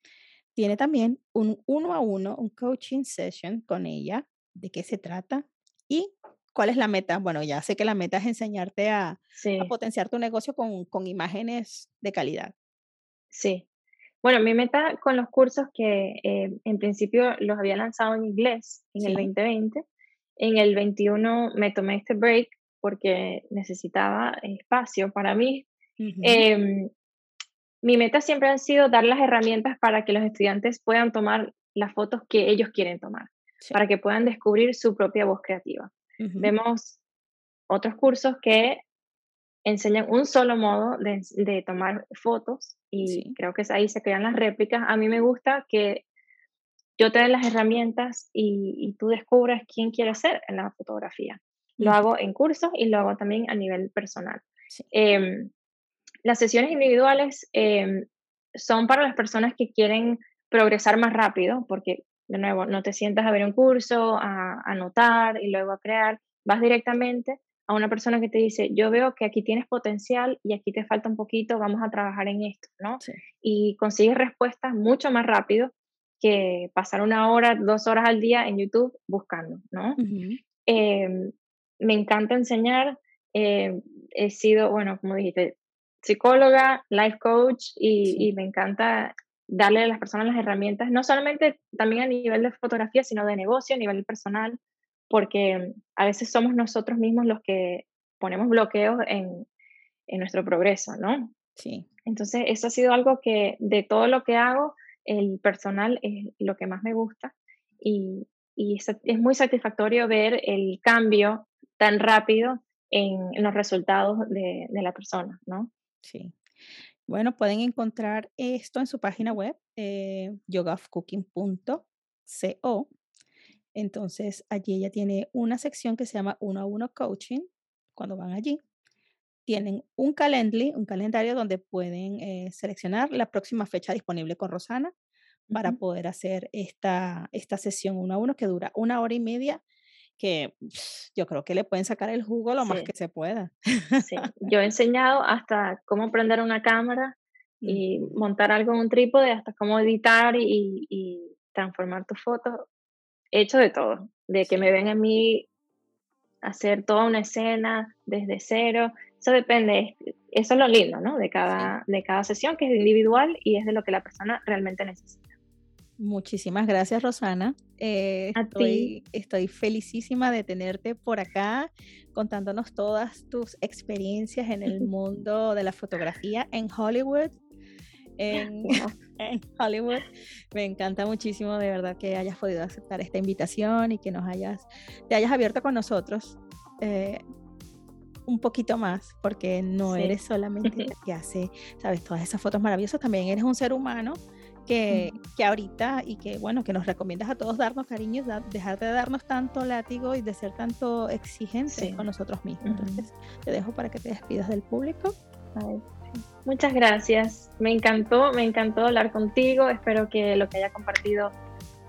tiene también un uno a uno, un coaching session con ella de qué se trata y cuál es la meta. Bueno, ya sé que la meta es enseñarte a, potenciar tu negocio con, con, imágenes de calidad. Sí. Bueno, mi meta con los cursos que eh, en principio los había lanzado en inglés en el 2020, en el 21 me tomé este break porque necesitaba espacio para mí. Mi meta siempre ha sido dar las herramientas para que los estudiantes puedan tomar las fotos que ellos quieren tomar para que puedan descubrir su propia voz creativa. Vemos otros cursos que enseñan un solo modo de, tomar fotos y creo que ahí se crean las réplicas. A mí me gusta que yo te dé las herramientas y, tú descubras quién quieres ser en la fotografía. Lo hago en cursos y lo hago también a nivel personal. Em, las sesiones individuales em, son para las personas que quieren progresar más rápido, porque de nuevo, no te sientas a ver un curso, a anotar y luego a crear, vas directamente a una persona que te dice, yo veo que aquí tienes potencial y aquí te falta un poquito, vamos a trabajar en esto, ¿no? Y consigues respuestas mucho más rápido que pasar una hora, dos horas al día en YouTube buscando, ¿no? Em, me encanta enseñar, em, he sido, bueno, como dijiste, psicóloga, life coach y, y me encanta darle a las personas las herramientas, no solamente también a nivel de fotografía, sino de negocio, a nivel personal, porque a veces somos nosotros mismos los que ponemos bloqueos en, en nuestro progreso, ¿no? Sí. Entonces, eso ha sido algo que de todo lo que hago, el personal es lo que más me gusta y, y es, muy satisfactorio ver el cambio tan rápido en, en los resultados de, de, la persona, ¿no? Sí. Bueno, pueden encontrar esto en su página web, eh, yogafcooking.co. Entonces, allí ella tiene una sección que se llama uno a uno coaching. Cuando van allí, tienen un calendly, un calendario donde pueden eh, seleccionar la próxima fecha disponible con Rosana para poder hacer esta, esta sesión uno a uno que dura una hora y media que yo creo que le pueden sacar el jugo lo más que se pueda. Sí, yo he enseñado hasta cómo prender una cámara y montar algo en un trípode, hasta cómo editar y, transformar tus fotos. He hecho de todo, de que me ven a mí hacer toda una escena desde cero. Eso depende, eso es lo lindo, ¿no? De cada, de cada sesión, que es individual y es de lo que la persona realmente necesita. Muchísimas gracias, Rosana. Eh, estoy, estoy felicísima de tenerte por acá contándonos todas tus experiencias en el mundo de la fotografía en Hollywood. En, Hollywood. Me encanta muchísimo de verdad que hayas podido aceptar esta invitación y que nos hayas, te hayas abierto con nosotros eh, un poquito más, porque no eres solamente la que hace, sabes, todas esas fotos maravillosas, también eres un ser humano que, que, ahorita y que bueno, que nos recomiendas a todos darnos cariño, dejar de darnos tanto látigo y de ser tanto exigentes con nosotros mismos. Entonces, te dejo para que te despidas del público. Muchas gracias. Me encantó, me encantó hablar contigo. Espero que lo que haya compartido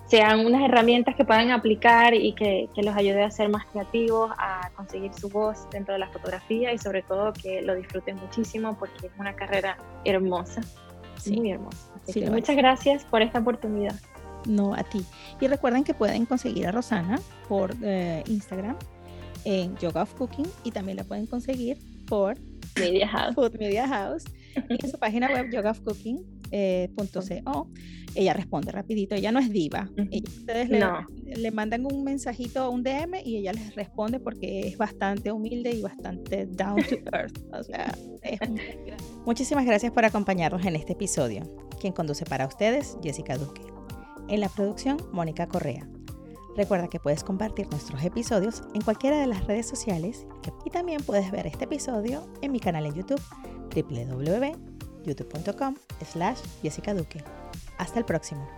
sean unas herramientas que puedan aplicar y que, que, los ayude a ser más creativos, a conseguir su voz dentro de la fotografía y sobre todo que lo disfruten muchísimo porque es una carrera hermosa, muy hermosa. Muchas gracias por esta oportunidad. No, a ti. Y recuerden que pueden conseguir a Rosana por eh, Instagram en Yoga of Cooking y también la pueden conseguir por Media House. Food Media House en su página web yogaofcooking.co. Eh, ella responde rapidito, ella no es diva. ustedes le, mandan un mensajito, un DM y ella les responde porque es bastante humilde y bastante down to earth. O sea, Muchísimas gracias por acompañarnos en este episodio. Quien conduce para ustedes, Jessica Duque. En la producción, Mónica Correa. Recuerda que puedes compartir nuestros episodios en cualquiera de las redes sociales y también puedes ver este episodio en mi canal en YouTube www.youtube.com slash Jessica Duque. Hasta el próximo.